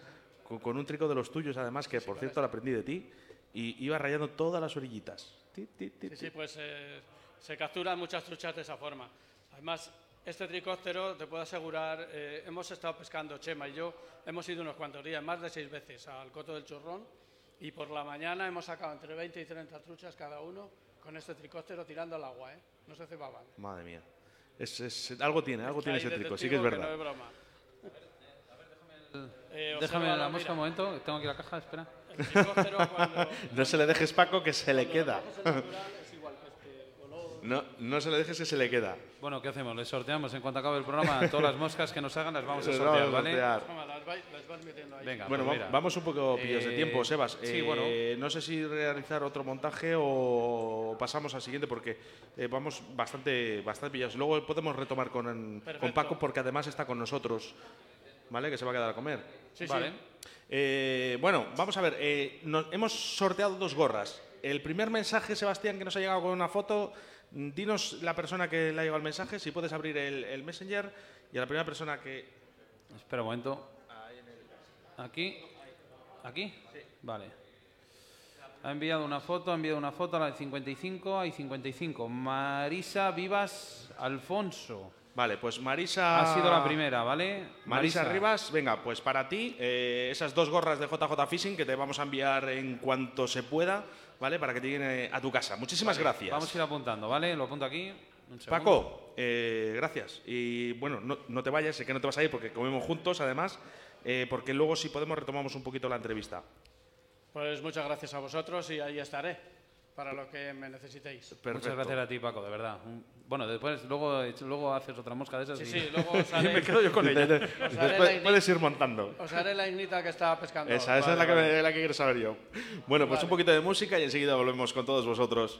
Con, con un trico de los tuyos además, que por cierto lo aprendí de ti, y iba rayando todas las orillitas. Ti, ti, ti, Sí, ti. sí, pues eh, se capturan muchas truchas de esa forma. Además, este tricóptero, te puedo asegurar, eh, hemos estado pescando, Chema y yo, hemos ido unos cuantos días, más de seis veces al Coto del Chorrón, y por la mañana hemos sacado entre 20 y 30 truchas cada uno con este tricóptero tirando al agua, ¿eh? No se cebaban. Madre mía. Es, es- algo tiene, algo tiene Ahí ese de trico, sí que es verdad. no es broma. Eh, Déjame obsérvalo, la mosca un momento, que tengo aquí la caja, espera. No se le dejes, Paco, que se le queda. No, no se le dejes que se le queda. Bueno, ¿qué hacemos? Les sorteamos en cuanto acabe el programa. Todas las moscas que nos hagan las vamos a sortear, vamos a ¿vale? Venga, Bueno, pues vamos un poco pillos de Eh, tiempo, Sebas. sí, Eh, bueno. No sé si realizar otro montaje o pasamos al siguiente porque eh, vamos bastante, bastante pillados. Luego podemos retomar con, con. Paco porque además está con nosotros, ¿vale? Que se va a quedar a comer. Sí, sí. Vale. Eh, bueno, vamos a ver. eh, nos- hemos sorteado dos gorras. El primer mensaje, Sebastián, que nos ha llegado con una foto. mm, Dinos la persona que le ha llegado el mensaje, si puedes abrir el, el Messenger. Y a la primera persona que. Espera un momento. ¿Aquí? ¿Aquí? Vale. Ha enviado una foto, ha enviado una foto a la de 55, hay 55. Marisa Vivas Alfonso. Vale, pues Marisa. Ha sido la primera, ¿vale? Marisa Rivas, venga, pues para ti, eh, esas dos gorras de JJ Fishing que te vamos a enviar en cuanto se pueda, ¿vale? Para que te lleguen a tu casa. Muchísimas gracias. Vamos a ir apuntando, ¿vale? Lo apunto aquí. Un. Paco, eh, gracias. Y bueno, no, no te vayas, sé que no te vas a ir porque comemos juntos, además, eh, porque luego si podemos retomamos un poquito la entrevista. Pues muchas gracias a vosotros y ahí estaré. Para lo que me necesitéis. Perfecto. Muchas gracias a ti, Paco, de verdad. Bueno, después, luego, luego haces otra mosca de esas Sí, y... sí, *laughs* luego os *laughs* Y me quedo yo con ella. Después la, puedes ir montando. os haré la ignita que estaba pescando. Esa, esa Vale, es la que, vale. me- la que quiero saber yo. Bueno, pues un poquito de música y enseguida volvemos con todos vosotros.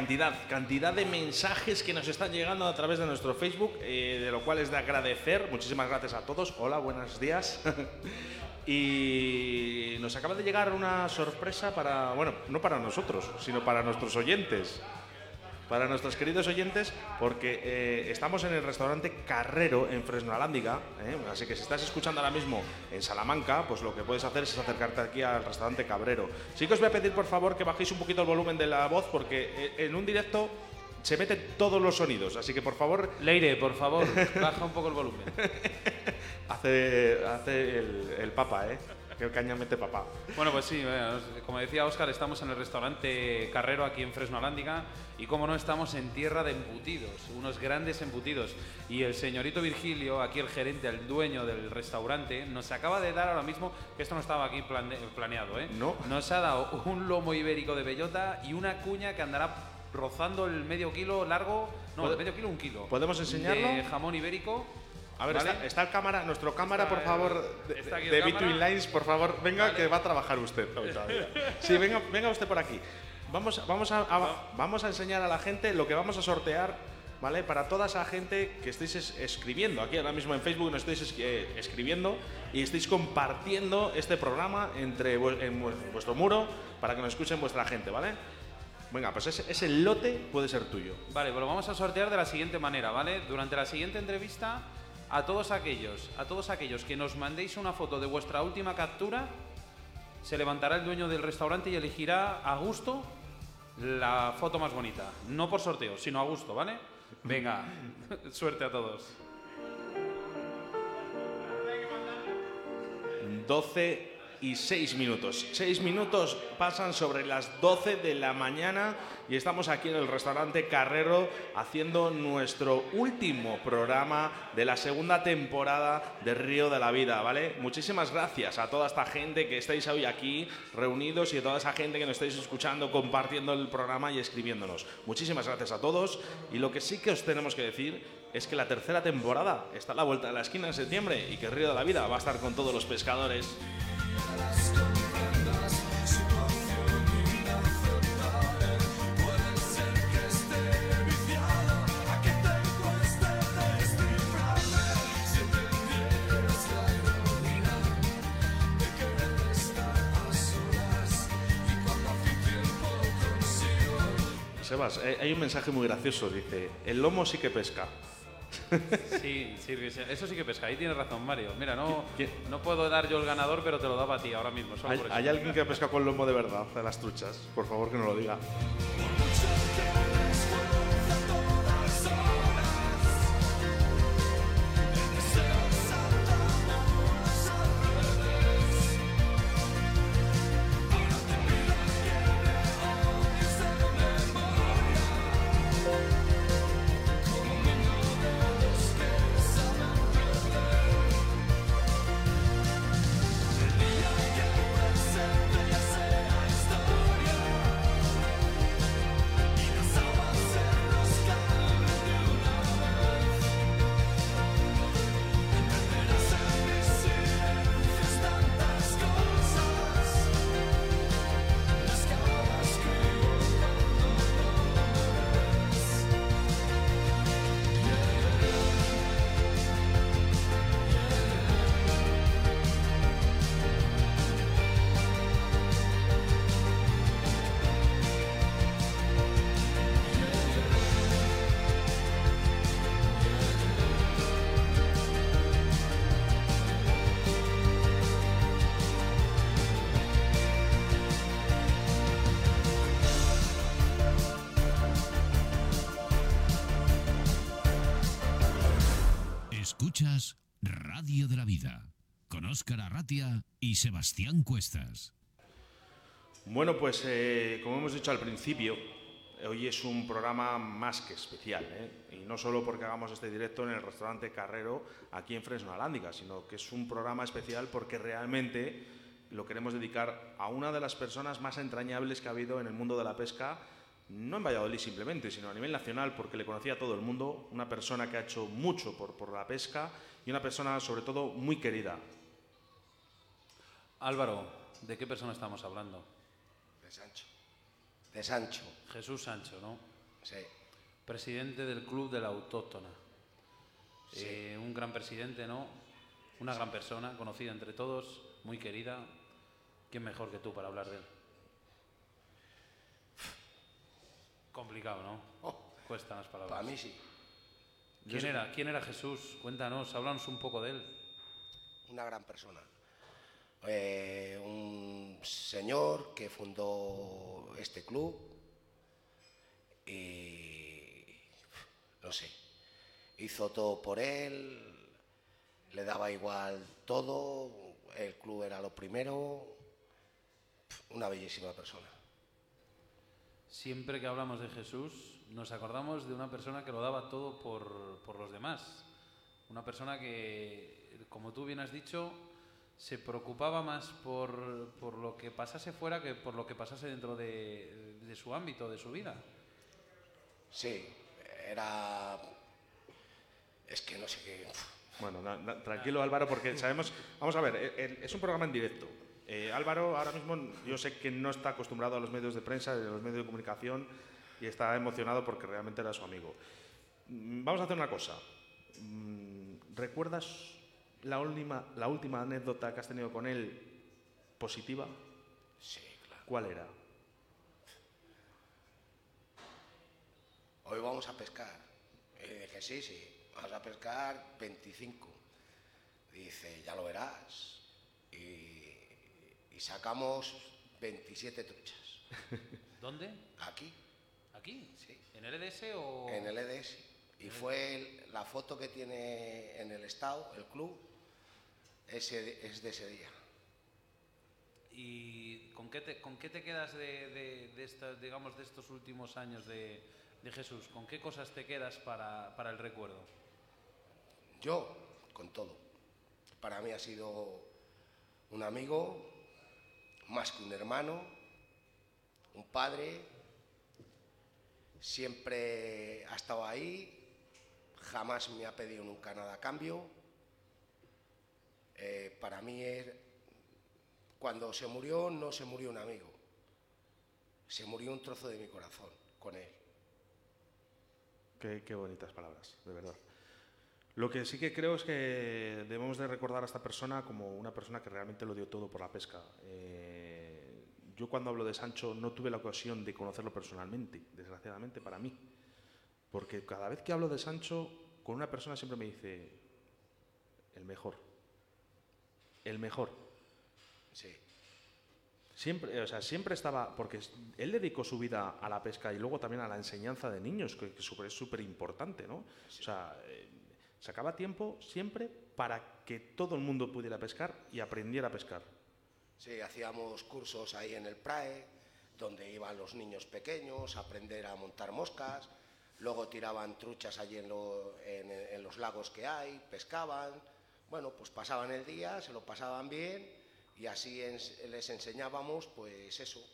Cantidad, cantidad de mensajes que nos están llegando a través de nuestro Facebook, eh, de lo cual es de agradecer. Muchísimas gracias a todos. Hola, buenos días. *laughs* y nos acaba de llegar una sorpresa para, bueno, no para nosotros, sino para nuestros oyentes. Para nuestros queridos oyentes, porque eh, estamos en el restaurante Carrero en Fresno Alándiga, ¿eh? así que si estás escuchando ahora mismo en Salamanca, pues lo que puedes hacer es acercarte aquí al restaurante Cabrero. Sí que os voy a pedir por favor que bajéis un poquito el volumen de la voz, porque eh, en un directo se meten todos los sonidos, así que por favor Leire, por favor, baja un poco el volumen. *laughs* hace, hace el, el papa, ¿eh? Que caña mete papá. Bueno, pues sí, bueno, como decía Óscar, estamos en el restaurante Carrero aquí en Fresno Alándiga y como no estamos en tierra de embutidos, unos grandes embutidos. Y el señorito Virgilio, aquí el gerente, el dueño del restaurante, nos acaba de dar ahora mismo, que esto no estaba aquí plane- planeado, ¿eh? No. Nos ha dado un lomo ibérico de bellota y una cuña que andará rozando el medio kilo largo, no, ¿Pod- medio kilo un kilo. ¿Podemos enseñarlo? De jamón ibérico. A ver, ¿vale? está, está el cámara, nuestro cámara, Está por favor, de, está aquí el de. Between Lines, por favor, venga, que va a trabajar usted. *laughs* Sí, venga, venga usted por aquí. Vamos, vamos, a, a- vamos a enseñar a la gente lo que vamos a sortear, ¿vale? Para toda esa gente que estéis es- escribiendo, aquí ahora mismo en Facebook nos estáis es- eh, escribiendo y estáis compartiendo este programa entre vu- en vu- vuestro muro para que nos escuchen vuestra gente, ¿vale? Venga, pues ese, ese lote puede ser tuyo. Vale, pues lo vamos a sortear de la siguiente manera, ¿vale? Durante la siguiente entrevista, a todos aquellos, a todos aquellos que nos mandéis una foto de vuestra última captura, se levantará el dueño del restaurante y elegirá a gusto la foto más bonita. No por sorteo, sino a gusto, ¿vale? Venga, *laughs* suerte a todos. 12 y 6 minutos. 6 minutos pasan sobre las 12 de la mañana y estamos aquí en el restaurante Carrero haciendo nuestro último programa de la segunda temporada de Río de la Vida, ¿vale? Muchísimas gracias a toda esta gente que estáis hoy aquí reunidos y a toda esa gente que nos estáis escuchando, compartiendo el programa y escribiéndonos. Muchísimas gracias a todos y lo que sí que os tenemos que decir es que la tercera temporada está a la vuelta de la esquina en septiembre y que Río de la Vida va a estar con todos los pescadores. Sebas, eh, hay un mensaje muy gracioso, dice, el lomo sí que pesca. Sí, sí, eso sí que pesca. Ahí tienes razón, Mario. Mira, no, ¿Quién- no puedo dar yo el ganador, pero te lo daba a ti ahora mismo. Solo ¿Hay, por eso. hay alguien que pesca con lomo de verdad de las truchas? Por favor, que nos lo diga. Sebastián Cuestas. Bueno, pues eh, como hemos dicho al principio, hoy es un programa más que especial. ¿eh? Y no solo porque hagamos este directo en el restaurante Carrero aquí en Fresno Alándiga, sino que es un programa especial porque realmente lo queremos dedicar a una de las personas más entrañables que ha habido en el mundo de la pesca, no en Valladolid simplemente, sino a nivel nacional, porque le conocía a todo el mundo, una persona que ha hecho mucho por la pesca y una persona sobre todo muy querida. Álvaro, ¿de qué persona estamos hablando? De Sancho. De Sancho, Jesús Sancho, ¿no? sí. Presidente del Club de la Autóctona. Eh, un gran presidente, ¿no? Una gran persona, conocida entre todos, muy querida. ¿Quién mejor que tú para hablar de él? Complicado, ¿no? Oh, Cuestan las palabras. para mí sí. ¿Quién era? ¿Quién era Jesús? Cuéntanos, háblanos un poco de él. Una gran persona. Eh, un señor que fundó este club y no sé, hizo todo por él, le daba igual todo, el club era lo primero, una bellísima persona. Siempre que hablamos de Jesús, nos acordamos de una persona que lo daba todo por, por los demás. Una persona que, como tú bien has dicho, se preocupaba más por, por lo que pasase fuera que por lo que pasase dentro de, de su ámbito, de su vida. Sí, era... Es que no sé qué... Bueno, na- na- tranquilo Álvaro, porque sabemos... Vamos a ver, eh, es un programa en directo. Eh, Álvaro ahora mismo yo sé que no está acostumbrado a los medios de prensa, a los medios de comunicación y está emocionado porque realmente era su amigo. Mm, Vamos a hacer una cosa. Mm, ¿Recuerdas la última, la última anécdota que has tenido con él positiva? Sí, claro. ¿Cuál era? Hoy vamos a pescar. Y dije, sí, sí, vamos a pescar 25. Dice, ya lo verás. Y, y sacamos 27 truchas. *laughs* ¿Dónde? Aquí, ¿Aquí? Sí. ¿En el EDS o...? en el EDS. Y fue el- la foto que tiene en el estado, el club, ese, es de ese día. ¿Y con qué te, con qué te quedas de, de, de estas, digamos, de estos últimos años de, de Jesús? ¿Con qué cosas te quedas para, para el recuerdo? Yo, con todo. Para mí ha sido un amigo, más que un hermano, un padre, siempre ha estado ahí, jamás me ha pedido nunca nada a cambio. Eh, para mí, es- cuando se murió, no se murió un amigo, se murió un trozo de mi corazón con él. Qué, bonitas palabras, de verdad. Lo que sí que creo es que debemos de recordar a esta persona como una persona que realmente lo dio todo por la pesca. Eh, yo cuando hablo de Sancho no tuve la ocasión de conocerlo personalmente, desgraciadamente para mí. Porque cada vez que hablo de Sancho, con una persona siempre me dice, el mejor. El mejor. Sí. Siempre, o sea, siempre estaba, porque él dedicó su vida a la pesca y luego también a la enseñanza de niños, que, es súper importante, ¿no? O sea, eh, sacaba tiempo siempre para que todo el mundo pudiera pescar y aprendiera a pescar. Sí, hacíamos cursos ahí en el PRAE, donde iban los niños pequeños a aprender a montar moscas, luego tiraban truchas allí en, lo- en- en los lagos que hay, pescaban, bueno, pues pasaban el día, se lo pasaban bien y así les enseñábamos, pues eso,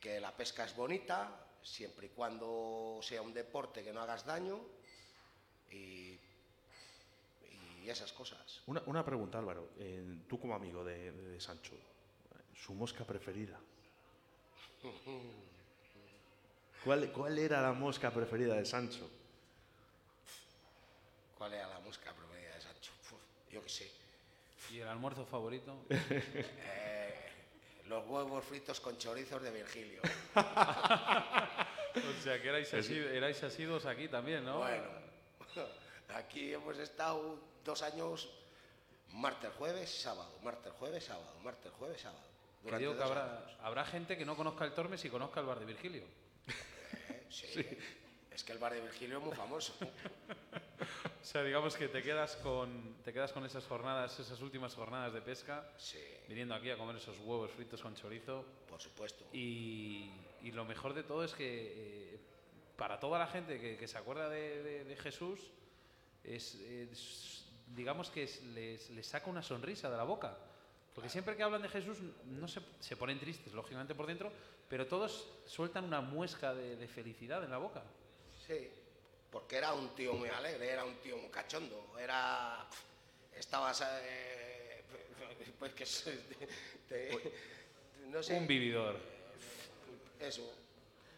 que la pesca es bonita, siempre y cuando sea un deporte que no hagas daño y, y esas cosas. Una, una pregunta, Álvaro, eh, tú como amigo de, de- de Sancho, su mosca preferida. *laughs* ¿Cuál, ¿Cuál era la mosca preferida de Sancho? ¿Cuál era la mosca preferida yo qué sé. ¿Y el almuerzo favorito? *laughs* Los huevos fritos con chorizos de Virgilio. o sea, que erais, asiduos aquí también, ¿no? Bueno, *laughs* aquí hemos estado dos años, martes, jueves, sábado, martes, jueves, sábado, martes, jueves, sábado. Que digo que habrá, habrá gente que no conozca el Tormes y conozca el bar de Virgilio. ¿eh? Sí. *laughs* Es que el bar de Virgilio es muy famoso. O sea, digamos que te quedas con, te quedas con esas jornadas, esas últimas jornadas de pesca, Sí, viniendo aquí a comer esos huevos fritos con chorizo. por supuesto. Y, y lo mejor de todo es que eh, para toda la gente que, que se acuerda de, de- de Jesús, es, es- digamos que es- les, les saca una sonrisa de la boca. Porque siempre que hablan de Jesús no se, se ponen tristes, lógicamente por dentro, pero todos sueltan una muesca de, de felicidad en la boca. Sí, porque era un tío muy alegre, era un tío muy cachondo, era... Estabas... eh, pues que... te- no sé, Un vividor. eso.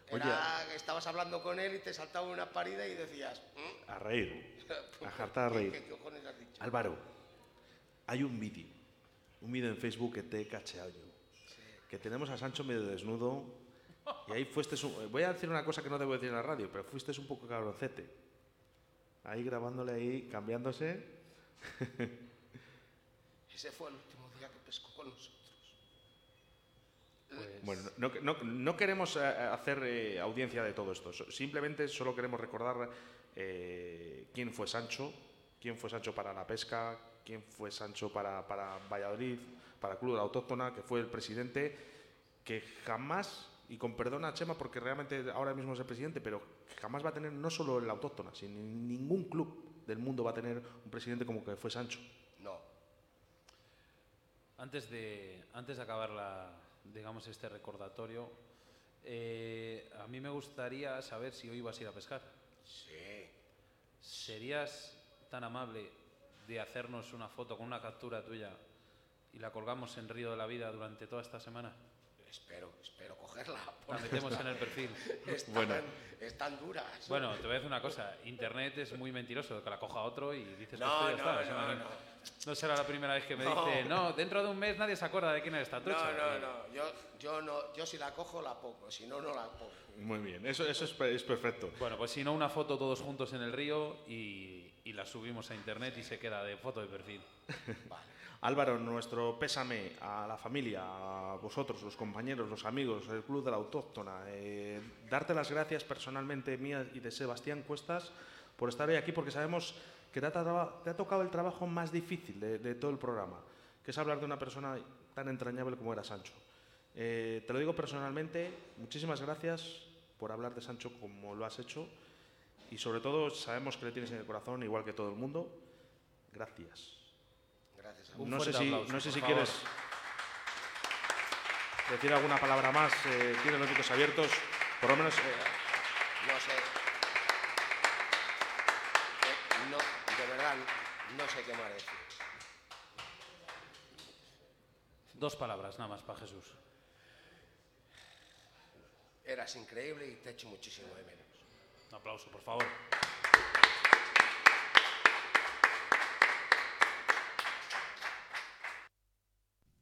Era estabas hablando con él y te saltaba una parida y decías... "¿Mm? A reír. *laughs* A jartar a ¿Qué- reír. ¿Qué, cojones has dicho? Álvaro, hay un vídeo, un vídeo en Facebook que te he cacheado yo. Que tenemos a Sancho medio desnudo y ahí fuiste. un- voy a decir una cosa que no debo decir en la radio, pero fuiste un poco cabroncete. Ahí grabándole ahí, cambiándose. *laughs* Ese fue el último día que pescó con nosotros. Bueno, no, no- no queremos eh, hacer eh, audiencia de todo esto. Simplemente solo queremos recordar eh, quién fue Sancho, quién fue Sancho para la pesca, quién fue Sancho para, para Valladolid, para el Club de la Autóctona, que fue el presidente, que jamás, y con perdón a Chema porque realmente ahora mismo es el presidente, pero jamás va a tener no solo el Autóctona, sino ningún club del mundo va a tener un presidente como que fue Sancho. No. Antes de, antes de acabar la, digamos este recordatorio, eh, a mí me gustaría saber si hoy vas a ir a pescar. Sí. ¿Serías tan amable de hacernos una foto con una captura tuya y la colgamos en Río de la Vida durante toda esta semana? Espero, espero cogerla. La metemos en el perfil. Están, Bueno. están duras. Bueno, te voy a decir una cosa. Internet es muy mentiroso, que la coja otro y dices No, que esto ya no, está. No, no, no. no será la primera vez que me No. dice, no, dentro de un mes nadie se acuerda de quién es esta no, trucha. no, Y- no. Yo, yo no. Yo si la cojo la pongo, si no, no la pongo. Muy bien, eso, eso es, es perfecto. Bueno, pues si no, una foto todos juntos en el río y, y la subimos a internet y se queda de foto de perfil. Álvaro, nuestro pésame a la familia, a vosotros, los compañeros, los amigos, el Club de la Autóctona. eh, darte las gracias personalmente mía y de Sebastián Cuestas por estar hoy aquí, porque sabemos que te ha, te ha tocado el trabajo más difícil de, de todo el programa, que es hablar de una persona tan entrañable como era Sancho. Eh, te lo digo personalmente, muchísimas gracias por hablar de Sancho como lo has hecho y sobre todo sabemos que le tienes en el corazón, igual que todo el mundo. Gracias. Gracias a Un No sé si, aplauso, no sé por si favor. quieres decir alguna palabra más. Eh, tienes los micros abiertos. Por lo menos. eh, No sé. Eh, no, de verdad, no sé qué más decir. Dos palabras nada más para Jesús. Eras increíble y te echo muchísimo de menos. Un aplauso, por favor.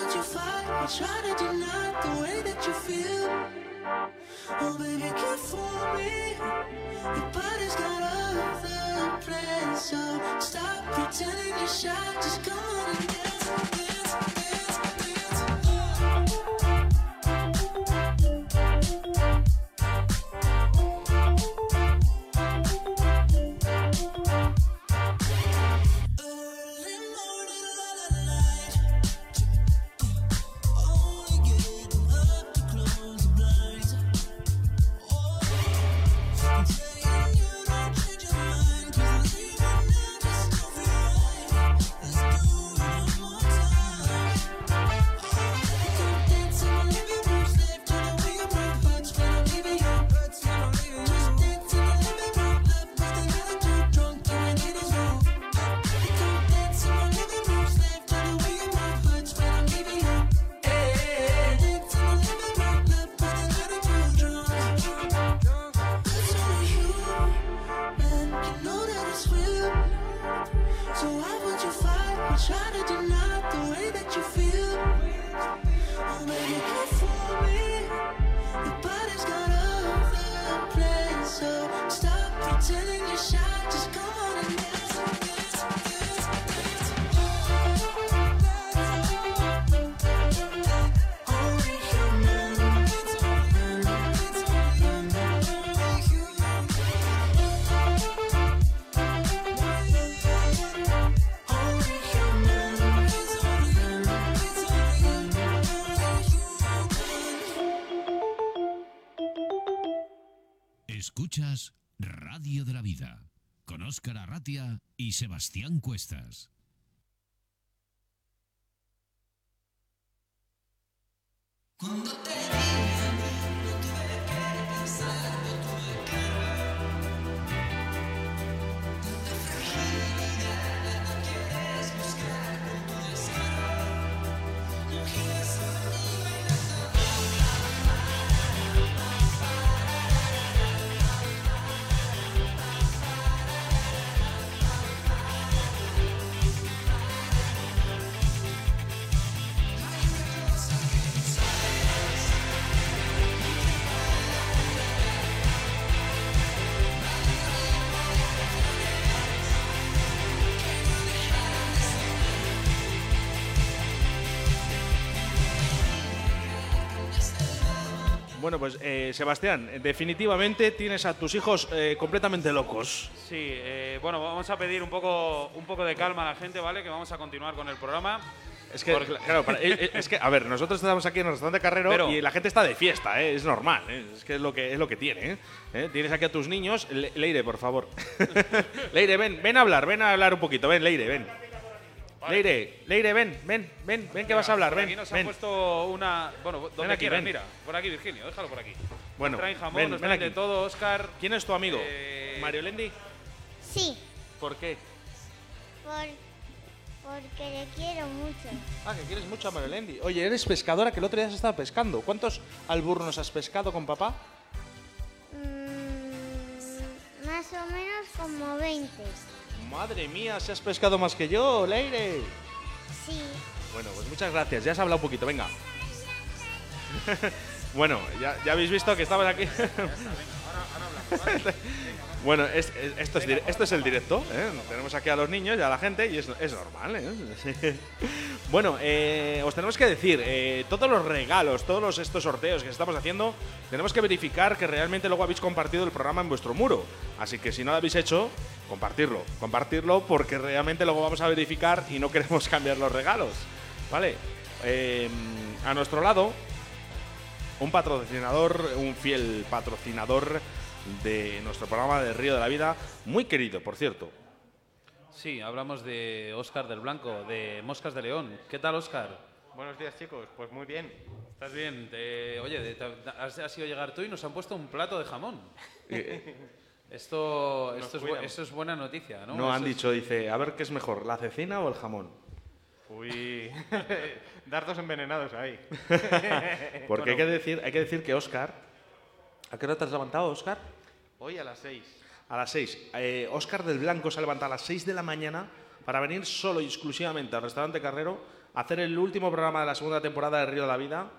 Would you fight or try to deny the way that you feel? Oh, baby, care for me. Your body's got other plans, so stop pretending you're shy. Just come on and dance, Sebastián Cuestas. Bueno, pues eh, Sebastián, definitivamente tienes a tus hijos eh, completamente locos. Sí, eh, bueno, vamos a pedir un poco, un poco de calma a la gente, ¿vale? Que vamos a continuar con el programa. Es que, Porque- claro, para- eh, eh, es que, a ver, nosotros estamos aquí en el restaurante Carrero Pero- y la gente está de fiesta, ¿eh? es normal, ¿eh? es que es lo que, es lo que tiene. ¿eh? ¿Eh? Tienes aquí a tus niños. Le- Leire, por favor. *laughs* Leire, ven, ven a hablar, ven a hablar un poquito, ven, Leire, ven. Leire, Leire, ven, ven, ven, ven que vas a hablar, Por ven, Aquí nos ven. han puesto una. Bueno, donde aquí, quieras, ven. mira. Por aquí, Virgilio, déjalo por aquí. Bueno, nos traen jamón, ven, nos ven de aquí. todo, Oscar. ¿Quién es tu amigo? Eh, Mario Lendi. Sí, ¿Por qué? por, porque le quiero mucho. Ah, que quieres mucho a Mario Lendi. Oye, eres pescadora que el otro día se estaba pescando. ¿Cuántos alburnos has pescado con papá? Mm, más o menos como 20. Madre mía, si has pescado más que yo, Leire. Sí, Bueno, pues muchas gracias. Ya has hablado un poquito, venga. *laughs* bueno, ya, ya habéis visto que estabas aquí. *laughs* *laughs* bueno, es- es- esto, es, el directo. ¿eh? Tenemos aquí a los niños y a la gente y es, normal. ¿eh? *laughs* bueno, eh, os tenemos que decir, eh, todos los regalos, todos los- estos sorteos que estamos haciendo, tenemos que verificar que realmente luego habéis compartido el programa en vuestro muro. Así que si no lo habéis hecho, compartirlo. Compartirlo porque realmente luego vamos a verificar y no *laughs* queremos cambiar los regalos. ¿Vale? Eh, a nuestro lado, un patrocinador, un fiel patrocinador de nuestro programa de Río de la Vida, muy querido, por cierto. Sí, hablamos de Oscar del Blanco, de Moscas de León. ¿Qué tal, Oscar? Buenos días, chicos. Pues muy bien. ¿Estás bien? Te- oye, te- has, has ido llegar tú y nos han puesto un plato de jamón. Esto, esto, es, bu- esto es buena noticia, ¿no? No, Eso han es- dicho, dice, a ver qué es mejor, la cecina o el jamón. Uy, *laughs* dardos envenenados ahí. *laughs* Porque hay, que decir, hay que decir que Oscar... ¿A qué hora te has levantado, Oscar? Hoy a las 6. A las 6. Oscar del Blanco se ha levantado a las 6 de la mañana para venir solo y exclusivamente al restaurante Carrero a hacer el último programa de la segunda temporada de Río de la Vida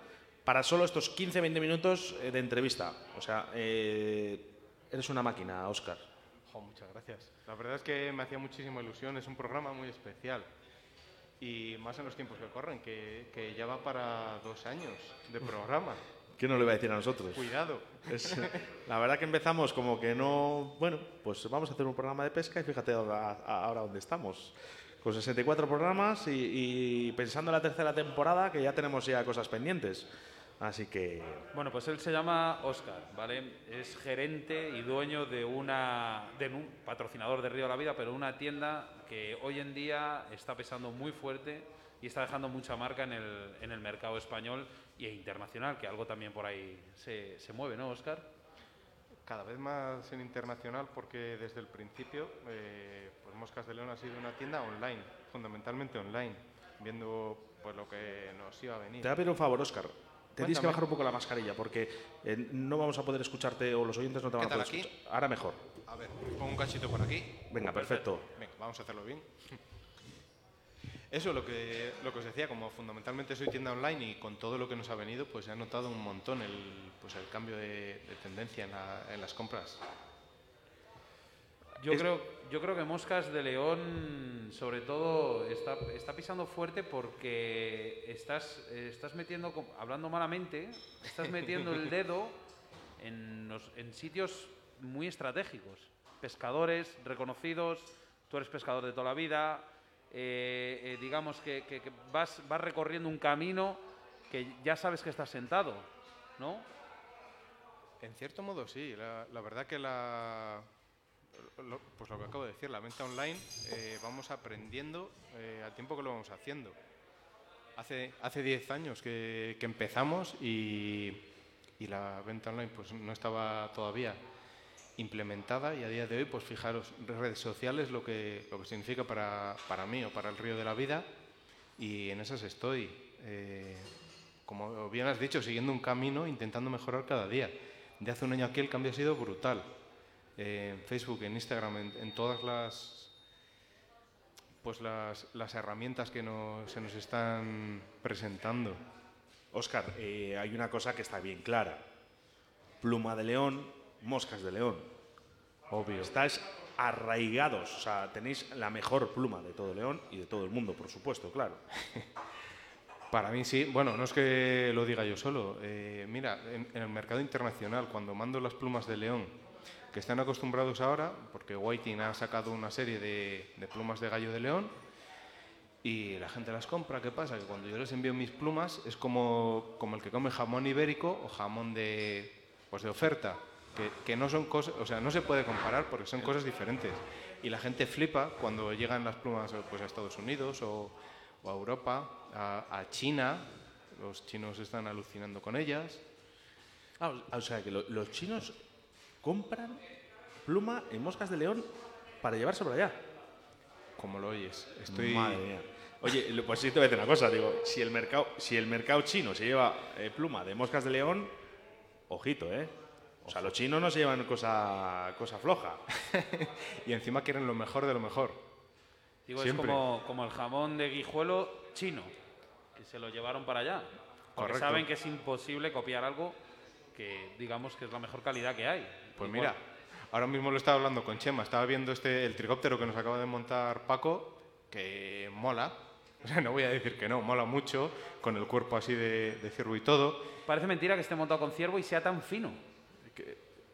para solo estos 15-20 minutos eh, de entrevista. O sea, eh, eres una máquina, Oscar. Jo, muchas gracias. La verdad es que me hacía muchísima ilusión. Es un programa muy especial. Y más en los tiempos que corren, que, que ya va para dos años de programa. ¿Qué no le va a decir a nosotros? Cuidado. Es, la verdad que empezamos como que no... Bueno, pues vamos a hacer un programa de pesca y fíjate ahora, ahora dónde estamos. Con 64 programas y, y pensando en la tercera temporada que ya tenemos ya cosas pendientes. Así que... Bueno, pues él se llama Oscar, ¿vale? Es gerente y dueño de una de un patrocinador de Río de la Vida, pero una tienda que hoy en día está pesando muy fuerte y está dejando mucha marca en el, en el mercado español e internacional, que algo también por ahí se, se mueve, ¿no, Oscar? Cada vez más en internacional porque desde el principio eh, pues Moscas de León ha sido una tienda online, fundamentalmente online, viendo pues lo que nos iba a venir. Te voy a pedir un favor, Oscar. Te tienes que bajar un poco la mascarilla porque eh, no vamos a poder escucharte o los oyentes no te van ¿Qué a poder aquí? escuchar. Ahora mejor. A ver, pongo un cachito por aquí. Venga, perfecto. Venga, vamos a hacerlo bien. Eso, lo que, lo que os decía, como fundamentalmente soy tienda online y con todo lo que nos ha venido, pues he notado un montón el, pues el cambio de, de tendencia en, la- en las compras. Yo, creo, yo creo que Moscas de León, sobre todo, está, está pisando fuerte porque estás, estás metiendo, hablando malamente, estás metiendo el *laughs* dedo en, los- en sitios muy estratégicos. Pescadores reconocidos, tú eres pescador de toda la vida, eh, eh, digamos que, vas, vas recorriendo un camino que ya sabes que estás sentado, ¿no? En cierto modo sí, la, verdad que la, pues lo que acabo de decir, la venta online eh, vamos aprendiendo eh, al tiempo que lo vamos haciendo. Hace, hace 10 años que, que empezamos y, y la venta online pues no estaba todavía implementada y a día de hoy pues fijaros redes sociales lo que, lo que significa para, para mí o para el río de la vida y en esas estoy. eh, como bien has dicho, siguiendo un camino, intentando mejorar cada día. De hace un año aquí el cambio ha sido brutal. Eh, en Facebook, en Instagram, en, todas las, pues las, las herramientas que nos- se nos están presentando. Oscar, eh, hay una cosa que está bien clara. Pluma de león, moscas de león. Obvio. Estáis arraigados, o sea, tenéis la mejor pluma de todo León y de todo el mundo, por supuesto, claro. *laughs* Para mí sí, bueno, no es que lo diga yo solo. eh, mira, en, en el mercado internacional, cuando mando las plumas de león, que están acostumbrados ahora, porque Whiting ha sacado una serie de, de plumas de gallo de león, y la gente las compra, ¿qué pasa? Que cuando yo les envío mis plumas es como, como el que come jamón ibérico o jamón de, pues de oferta, que, que no son cosas, o sea, no se puede comparar porque son cosas diferentes. Y la gente flipa cuando llegan las plumas pues, a Estados Unidos o, o a Europa, a, a China, los chinos están alucinando con ellas. Ah, o- o sea, que lo- los chinos compran pluma en moscas de león para llevarse por allá. Como lo oyes, estoy... Madre mía. Oye, pues sí te voy a decir una cosa, digo, si el mercado, si el mercado chino se lleva eh, pluma de moscas de león, ojito, ¿eh? O sea, los chinos no se llevan cosa, cosa floja. *laughs* y encima quieren lo mejor de lo mejor. Digo, Siempre. es como, como el jamón de guijuelo chino, que se lo llevaron para allá. Porque Correcto. saben que es imposible copiar algo que digamos que es la mejor calidad que hay. Pues Igual- mira, ahora mismo lo estaba hablando con Chema, estaba viendo este el tricóptero que nos acaba de montar Paco, que mola. *laughs* O sea, no voy a decir que no, mola mucho, con el cuerpo así de, de ciervo y todo. Parece mentira que esté montado con ciervo y sea tan fino.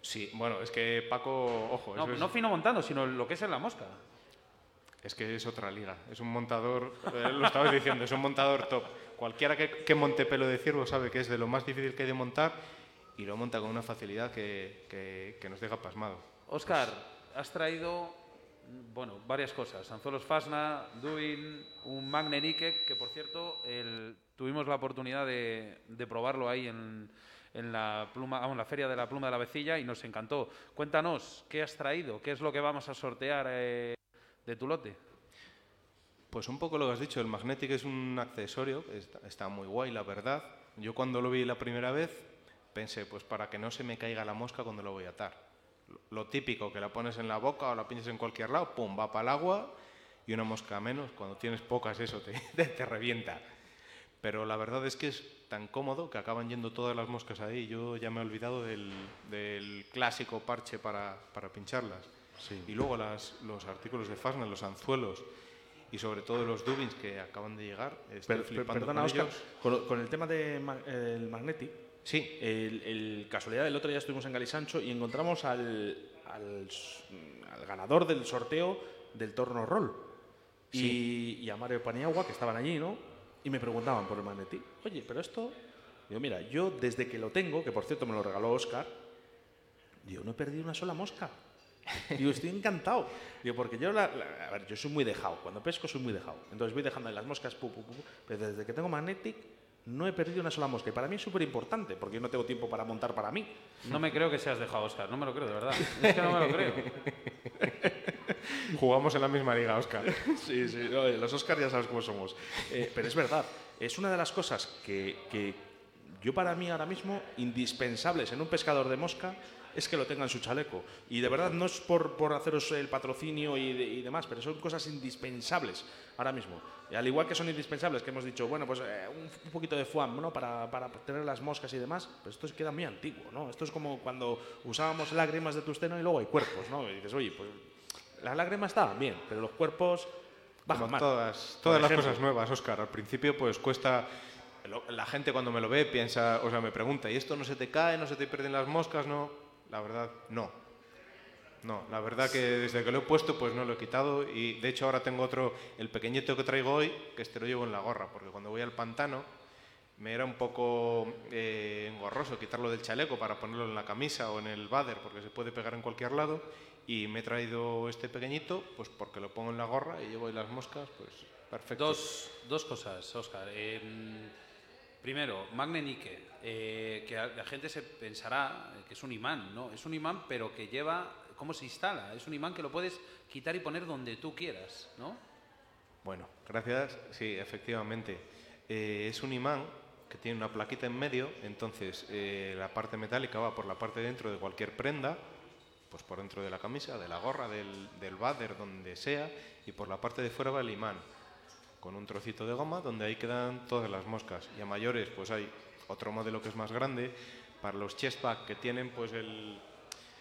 Sí, bueno, es que Paco, ojo, No, es, no fino montando, sino lo que es en la mosca. es que es otra liga. Es un montador, eh, lo estabas diciendo, es un montador top. Cualquiera que, que monte pelo de ciervo sabe que es de lo más difícil que hay de montar y lo monta con una facilidad que, que- que nos deja pasmados. Oscar, has traído bueno, varias cosas. Anzuelos Fasna, Duin, un Magne Ike, que por cierto el- tuvimos la oportunidad de, de probarlo ahí en, en la, pluma, la Feria de la Pluma de la Vecilla y nos encantó. Cuéntanos, ¿qué has traído? ¿Qué es lo que vamos a sortear eh, de tu lote? Pues un poco lo que has dicho, el Magnetic es un accesorio, está, está muy guay, la verdad. Yo cuando lo vi la primera vez pensé, pues para que no se me caiga la mosca cuando lo voy a atar. Lo, típico, que la pones en la boca o la pinches en cualquier lado, pum, va para el agua y una mosca menos. Cuando tienes pocas eso te, *laughs* te revienta. Pero la verdad es que es tan cómodo que acaban yendo todas las moscas ahí. Yo ya me he olvidado del, del clásico parche para, para pincharlas. Y luego las, los artículos de Fastnet, los anzuelos y sobre todo los dubins que acaban de llegar. Estoy Per- flipando perdona, con Oscar, ellos. con, lo- con el tema del Magnetic, Sí, el, el- casualidad del otro día estuvimos en Galisancho y encontramos al, al ganador del sorteo del torno roll y, y a Mario Paniagua que estaban allí, ¿no? Y me preguntaban por el Magnetic. Oye, pero esto, digo, mira, yo desde que lo tengo, que por cierto me lo regaló Oscar, digo, no he perdido una sola mosca. Digo, estoy encantado. Digo, porque yo, la, la- a ver, yo soy muy dejado. Cuando pesco soy muy dejado. Entonces voy dejando ahí las moscas, pu, pu, pu, pero desde que tengo Magnetic no he perdido una sola mosca. Y para mí es súper importante, porque yo no tengo tiempo para montar para mí. No me creo que seas dejado, Oscar, no me lo creo, de verdad. Es que no me lo creo. *laughs* jugamos en la misma liga, Oscar. *laughs* Sí, sí, eh, los Oscars ya sabes cómo somos. Eh, pero es verdad, es una de las cosas que, que yo para mí ahora mismo indispensables en un pescador de mosca es que lo tenga en su chaleco. Y de verdad no es por, por haceros el patrocinio y, de- y demás, pero son cosas indispensables ahora mismo. Y al igual que son indispensables, que hemos dicho, bueno, pues eh, un, un poquito de foam, ¿no? Para, para tener las moscas y demás, pero esto queda muy antiguo, ¿no? Esto es como cuando usábamos lágrimas de tusteno y luego hay cuerpos, ¿no? Y dices, oye, pues las lágrimas estaban bien, pero los cuerpos bajan Como más. todas, todas las cosas nuevas, Oscar. Al principio, pues cuesta. La gente cuando me lo ve piensa, o sea, me pregunta, ¿y esto no se te cae, no se te pierden las moscas? No, la verdad, no. No, la verdad que desde que lo he puesto, pues no lo he quitado. Y de hecho, ahora tengo otro, el pequeñito que traigo hoy, que este lo llevo en la gorra, porque cuando voy al pantano, me era un poco eh, engorroso quitarlo del chaleco para ponerlo en la camisa o en el bader porque se puede pegar en cualquier lado y me he traído este pequeñito pues porque lo pongo en la gorra y llevo ahí las moscas pues perfecto. Dos, dos cosas, Oscar. primero, Magne Nike, eh, que la gente se pensará que es un imán, ¿no? Es un imán, pero que lleva, ¿cómo se instala? Es un imán que lo puedes quitar y poner donde tú quieras, ¿no? Bueno, gracias. Sí, efectivamente. Eh, es un imán que tiene una plaquita en medio, entonces eh, la parte metálica va por la parte de dentro de cualquier prenda, pues por dentro de la camisa, de la gorra, del, del váder, donde sea, y por la parte de fuera va el imán, con un trocito de goma donde ahí quedan todas las moscas. Y a mayores, pues hay otro modelo que es más grande. Para los chest pack que tienen, pues el,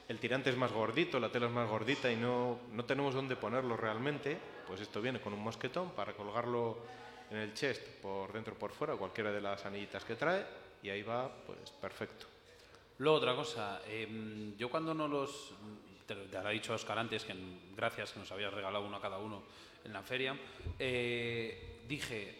el tirante es más gordito, la tela es más gordita y no, no tenemos dónde ponerlo realmente, pues esto viene con un mosquetón para colgarlo en el chest por dentro o por fuera, cualquiera de las anillitas que trae, y ahí va, pues perfecto. Luego, otra cosa, em, yo cuando no los. Te, te lo ha dicho Oscar antes, que gracias que nos habías regalado uno a cada uno en la feria, eh, dije.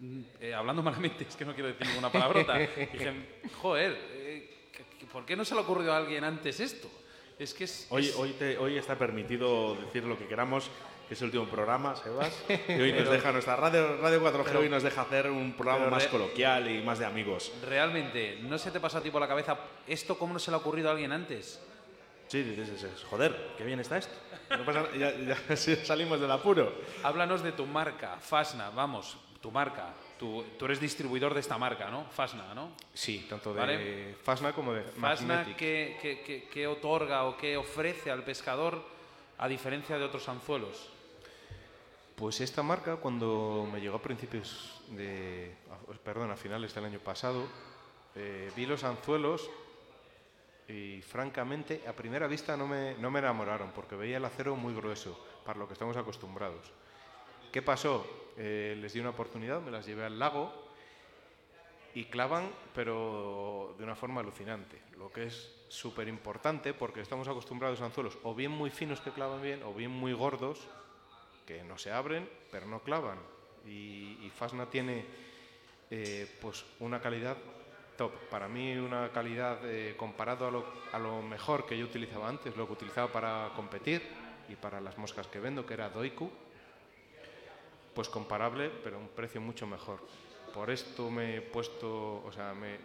mm, eh, hablando malamente, *laughs* es que no quiero decir ninguna palabrota. dije, joder, eh, ¿qué- qué- ¿por qué no se le ha ocurrido a alguien antes esto? Es que es. Hoy, es- hoy, te- hoy está permitido decir lo que queramos, que es el último programa, Sebas. *laughs* Y hoy nos deja nuestra radio, radio 4G pero- hoy nos deja hacer un programa más coloquial y más de amigos. Realmente, ¿no se te pasa a ti por la cabeza esto cómo no se le ha ocurrido a alguien antes? Sí, dices, joder, qué bien está esto. No pasa nada, ya, *laughs* salimos del apuro. Háblanos de tu marca, Fasna, vamos, tu marca. Tú, tú eres distribuidor de esta marca, ¿no? Fasna, ¿no? Sí, tanto de Vale. Fasna como de Fasna. ¿qué, qué, qué- qué otorga o qué ofrece al pescador a diferencia de otros anzuelos? Pues esta marca, cuando me llegó a principios de. Perdón, a finales del año pasado, eh, vi los anzuelos y francamente a primera vista no me, no me enamoraron porque veía el acero muy grueso para lo que estamos acostumbrados. ¿Qué pasó? Eh, les di una oportunidad, me las llevé al lago y clavan, pero de una forma alucinante, lo que es súper importante porque estamos acostumbrados a anzuelos o bien muy finos que clavan bien o bien muy gordos que no se abren pero no clavan. Y, y Fasna tiene eh, pues una calidad top. Para mí una calidad eh, comparado a lo, a lo mejor que yo utilizaba antes, lo que utilizaba para competir y para las moscas que vendo, que era Doiku, pues comparable, pero un precio mucho mejor. Por esto me he puesto, o sea, me,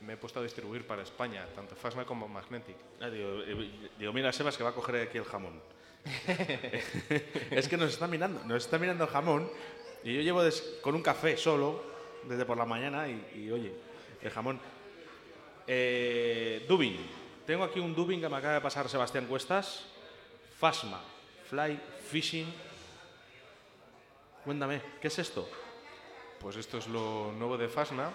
me he puesto a distribuir para España, tanto Fasna como Magnetic. Ah, digo, eh, digo, mira, Sebas, que va a coger aquí el jamón. Es que nos está mirando, nos está mirando el jamón y yo llevo con un café solo desde por la mañana y, oye, el jamón. Eh. Tengo aquí un Dubin que me acaba de pasar Sebastián Cuestas. Fasma. Fly Fishing. Cuéntame, ¿qué es esto? Pues esto es lo nuevo de Fasna.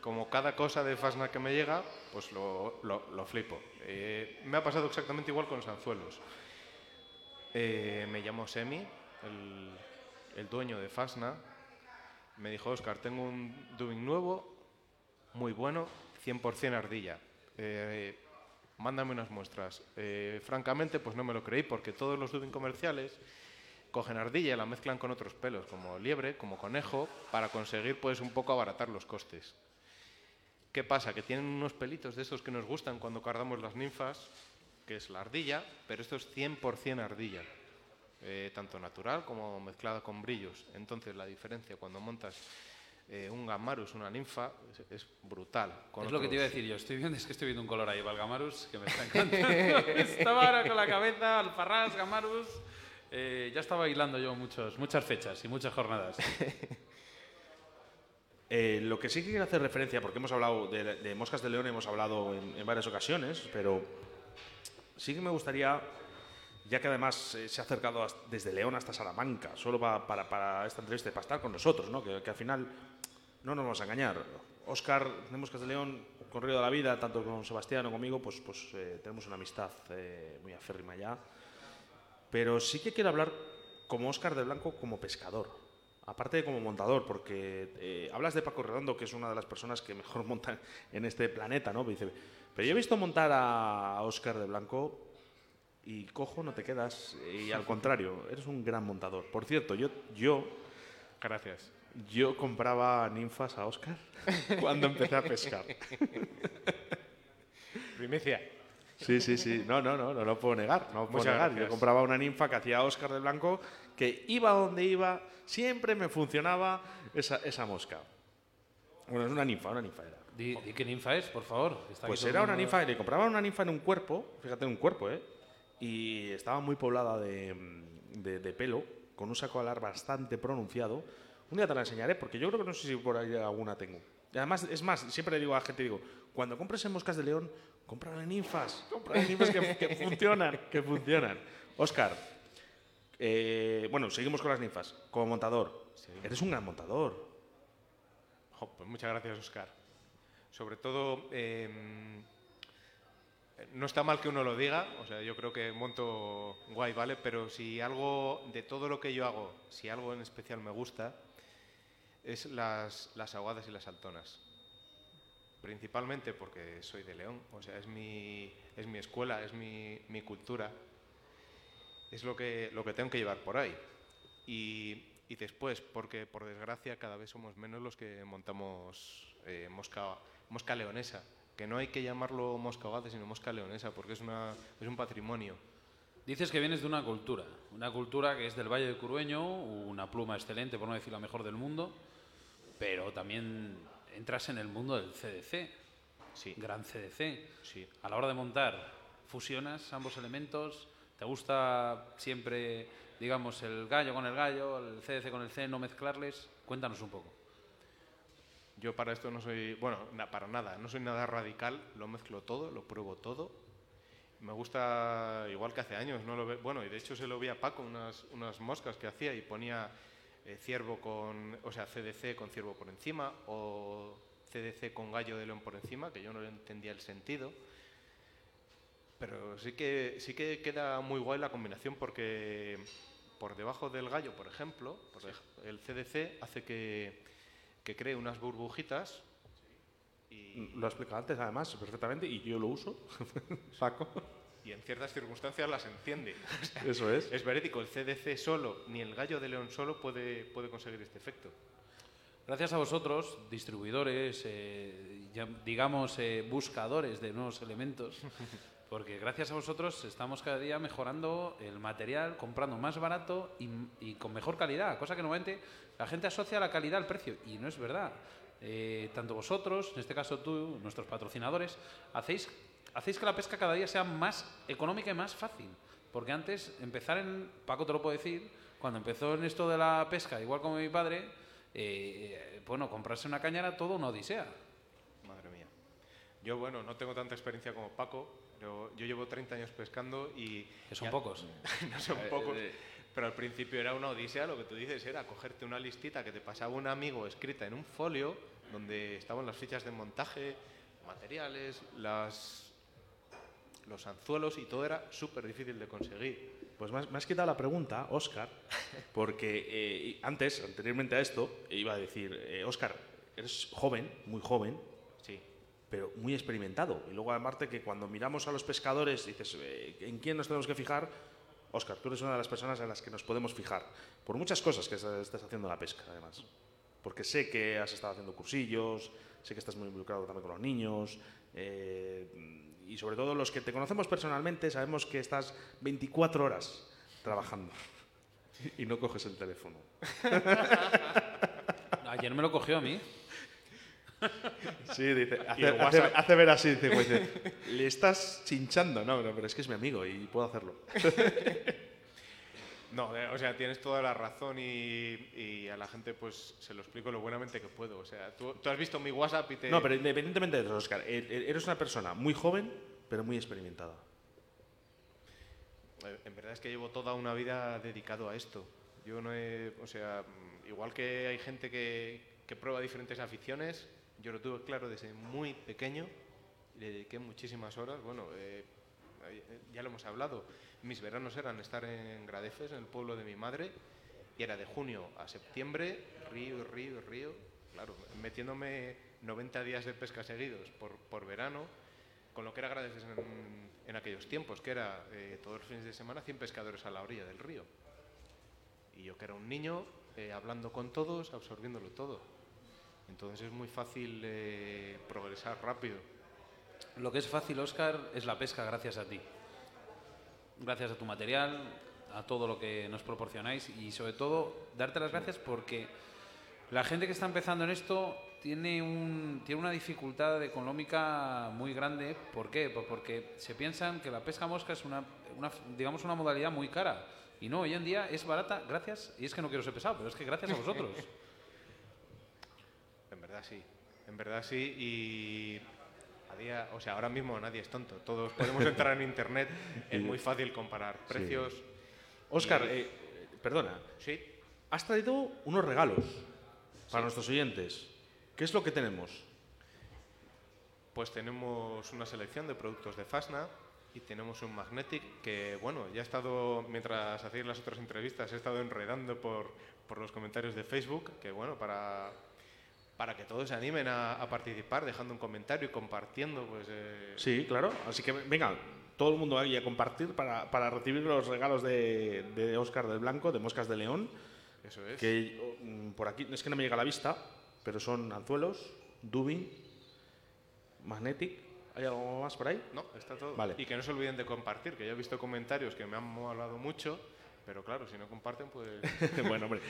Como cada cosa de Fasna que me llega, pues lo, lo- lo flipo. Eh, me ha pasado exactamente igual con los anzuelos. Eh, me llamó Semi, el, dueño de Fasna. Me dijo, Oscar, tengo un dubbing nuevo, muy bueno, 100% ardilla. Eh, mándame unas muestras. Eh, francamente, pues no me lo creí porque todos los dubbing comerciales cogen ardilla y la mezclan con otros pelos, como liebre, como conejo, para conseguir pues un poco abaratar los costes. ¿Qué pasa? Que tienen unos pelitos de esos que nos gustan cuando cargamos las ninfas, que es la ardilla, pero esto es 100% ardilla, eh, tanto natural como mezclada con brillos. Entonces la diferencia cuando montas eh, un gamarus, una ninfa, es, es brutal. con es lo que te iba a otros- decir yo. Estoy viendo, es que estoy viendo un color ahí, Valgamarus, que me está *laughs* encantando. estaba ahora con la cabeza, Alfarrás, Gamarus. Eh, ya estaba hilando yo muchos, muchas fechas y muchas jornadas. *laughs* Eh, lo que sí que quiero hacer referencia, porque hemos hablado de, de Moscas de León, hemos hablado en, en varias ocasiones, pero sí que me gustaría, ya que además eh, se ha acercado desde León hasta Salamanca, solo pa- para, para esta entrevista, para estar con nosotros, ¿no? que, que al final no nos vamos a engañar. Óscar de Moscas de León, con Río de la Vida, tanto con Sebastián o conmigo, pues, pues eh, tenemos una amistad eh, muy aférrima ya. Pero sí que quiero hablar como Óscar de Blanco como pescador, aparte de como montador, porque hablas de Paco Redondo, que es una de las personas que mejor *laughs* montan en este planeta, ¿no? Dice, pero yo he visto montar a Óscar de Blanco y cojo, no te quedas, y al *laughs* contrario, eres un gran montador. Por cierto, yo, yo Gracias. Yo compraba ninfas a Oscar *laughs* cuando empecé a pescar. *laughs* Primicia. Sí, sí, sí. No, no, no, no lo puedo negar. No lo puedo Muchas negar. gracias. Yo compraba una ninfa que hacía Oscar de Blanco, que iba donde iba, siempre me funcionaba esa, esa mosca. Bueno, es una ninfa, una ninfa era. Di, di qué ninfa es, por favor. está Pues era una mundo- ninfa, le compraba una ninfa en un cuerpo, fíjate, en un cuerpo, ¿eh? Y estaba muy poblada de, de- de pelo, con un saco alar bastante pronunciado. Un día te la enseñaré, porque yo creo que no sé si por ahí alguna tengo. Y además, es más, siempre le digo a la gente, digo, cuando compres en moscas de león, cómprale ninfas, *laughs* cómprale ninfas que, que funcionan, *laughs* que funcionan. Oscar, eh, bueno, seguimos con las ninfas. Como montador, eres un gran montador. Pues muchas gracias, Oscar. Sobre todo, eh, no está mal que uno lo diga, o sea, yo creo que monto guay, ¿vale? Pero si algo de todo lo que yo hago, si algo en especial me gusta, es las, las aguadas y las saltonas. Principalmente porque soy de León, o sea, es mi, es mi escuela, es mi, mi cultura, es lo que, lo que tengo que llevar por ahí. Y, y después, porque por desgracia cada vez somos menos los que montamos eh, mosca, mosca leonesa, que no hay que llamarlo mosca ahogada, sino mosca leonesa, porque es, una, es un patrimonio. Dices que vienes de una cultura, una cultura que es del Valle de Curueño, una pluma excelente, por no decir la mejor del mundo, pero también entras en el mundo del CDC, Sí. gran CDC. Sí. A la hora de montar, fusionas ambos elementos, ¿te gusta siempre, digamos, el gallo con el gallo, el CDC con el C, no mezclarles? Cuéntanos un poco. Yo para esto no soy, bueno, na- para nada, no soy nada radical, lo mezclo todo, lo pruebo todo. Me gusta igual que hace años, no lo ve- bueno, y de hecho se lo vi a Paco unas, unas moscas que hacía y ponía eh, ciervo con, o sea, CDC con ciervo por encima o CDC con gallo de león por encima, que yo no entendía el sentido. Pero sí que, sí que queda muy guay la combinación porque por debajo del gallo, por ejemplo, por el CDC hace que, que cree unas burbujitas y, Lo he explicado antes, además, perfectamente, y yo lo uso. *laughs* Saco. y en ciertas circunstancias las entiende. *laughs* Eso es. Es verídico, el CDC solo, ni el gallo de león solo puede, puede conseguir este efecto. Gracias a vosotros, distribuidores, eh, digamos, eh, buscadores de nuevos elementos, *laughs* porque gracias a vosotros estamos cada día mejorando el material, comprando más barato y, con mejor calidad, cosa que normalmente la gente asocia la calidad al precio, y no es verdad. Eh, tanto vosotros, en este caso tú, nuestros patrocinadores, hacéis, hacéis que la pesca cada día sea más económica y más fácil. Porque antes, empezar en, Paco te lo puedo decir, cuando empezó en esto de la pesca, igual como mi padre, eh, bueno, comprarse una caña era todo una odisea. Madre mía. Yo, bueno, no tengo tanta experiencia como Paco, pero yo llevo 30 años pescando y... Que son ya- pocos. *laughs* no son pocos. Pero al principio era una odisea, lo que tú dices era cogerte una listita que te pasaba un amigo escrita en un folio donde estaban las fichas de montaje, materiales, las, los anzuelos y todo era súper difícil de conseguir. Pues me has, me has quitado la pregunta, Oscar, *laughs* porque eh, antes, anteriormente a esto, iba a decir, eh, Oscar, eres joven, muy joven. Pero muy experimentado. Y luego, aparte, que cuando miramos a los pescadores, dices, eh, ¿en quién nos tenemos que fijar? Oscar, tú eres una de las personas en las que nos podemos fijar, por muchas cosas que estás estás haciendo en la pesca, además. Porque sé que has estado haciendo cursillos, sé que estás muy involucrado también con los niños, eh, y sobre todo los que te conocemos personalmente sabemos que estás 24 horas trabajando y no coges el teléfono. *laughs* Ayer me lo cogió a mí. Sí, dice, hace, hace- hace ver así, dice, pues, dice, le estás chinchando, no, no, pero es que es mi amigo y puedo hacerlo. *laughs* No, eh, o sea, tienes toda la razón y, y a la gente pues se lo explico lo buenamente que puedo. O sea, tú, tú has visto mi WhatsApp y te... No, pero independientemente de eso, Oscar, e- e- eres una persona muy joven, pero muy experimentada. Eh, En verdad es que llevo toda una vida dedicado a esto. Yo no he, o sea, igual que hay gente que, que prueba diferentes aficiones, yo lo tuve claro desde muy pequeño, le dediqué muchísimas horas, bueno, eh, eh, ya lo hemos hablado, mis veranos eran estar en Gradefes, en el pueblo de mi madre, y era de junio a septiembre, río, río, río, claro, metiéndome 90 días de pesca seguidos por, por verano, con lo que era Gradefes en, en aquellos tiempos, que era eh, todos los fines de semana 100 pescadores a la orilla del río. Y yo que era un niño, eh, hablando con todos, absorbiéndolo todo. Entonces es muy fácil eh, progresar rápido. Lo que es fácil, Oscar, es la pesca gracias a ti. Gracias a tu material, a todo lo que nos proporcionáis y sobre todo darte las gracias porque la gente que está empezando en esto tiene, un, tiene una dificultad económica muy grande. ¿Por qué? Pues porque se piensan que la pesca mosca es una, una, digamos, una modalidad muy cara. Y no, hoy en día es barata gracias, y es que no quiero ser pesado, pero es que gracias a vosotros. *laughs* En verdad sí, en verdad sí. Y a día, o sea, ahora mismo nadie es tonto. Todos podemos *laughs* entrar en internet, es muy fácil comparar precios. Óscar, Y- eh, perdona, Sí, has traído unos regalos para nuestros oyentes. ¿Qué es lo que tenemos? pues tenemos una selección de productos de Fasna y tenemos un Magnetic que, bueno, ya he estado, mientras hacéis las otras entrevistas, he estado enredando por, por los comentarios de Facebook, que bueno, para, para que todos se animen a, a participar, dejando un comentario y compartiendo, pues... eh, Sí, claro. Así que venga, todo el mundo ahí a compartir para, para recibir los regalos de, de Óscar del Blanco, de Moscas de León. Eso es. Que mm, por aquí, es que no me llega a la vista, pero son anzuelos, dubin, magnetic. ¿Hay algo más por ahí? No, está todo. Vale. Y que no se olviden de compartir, que yo he visto comentarios que me han molado mucho, pero claro, si no comparten, pues... *laughs* bueno, hombre.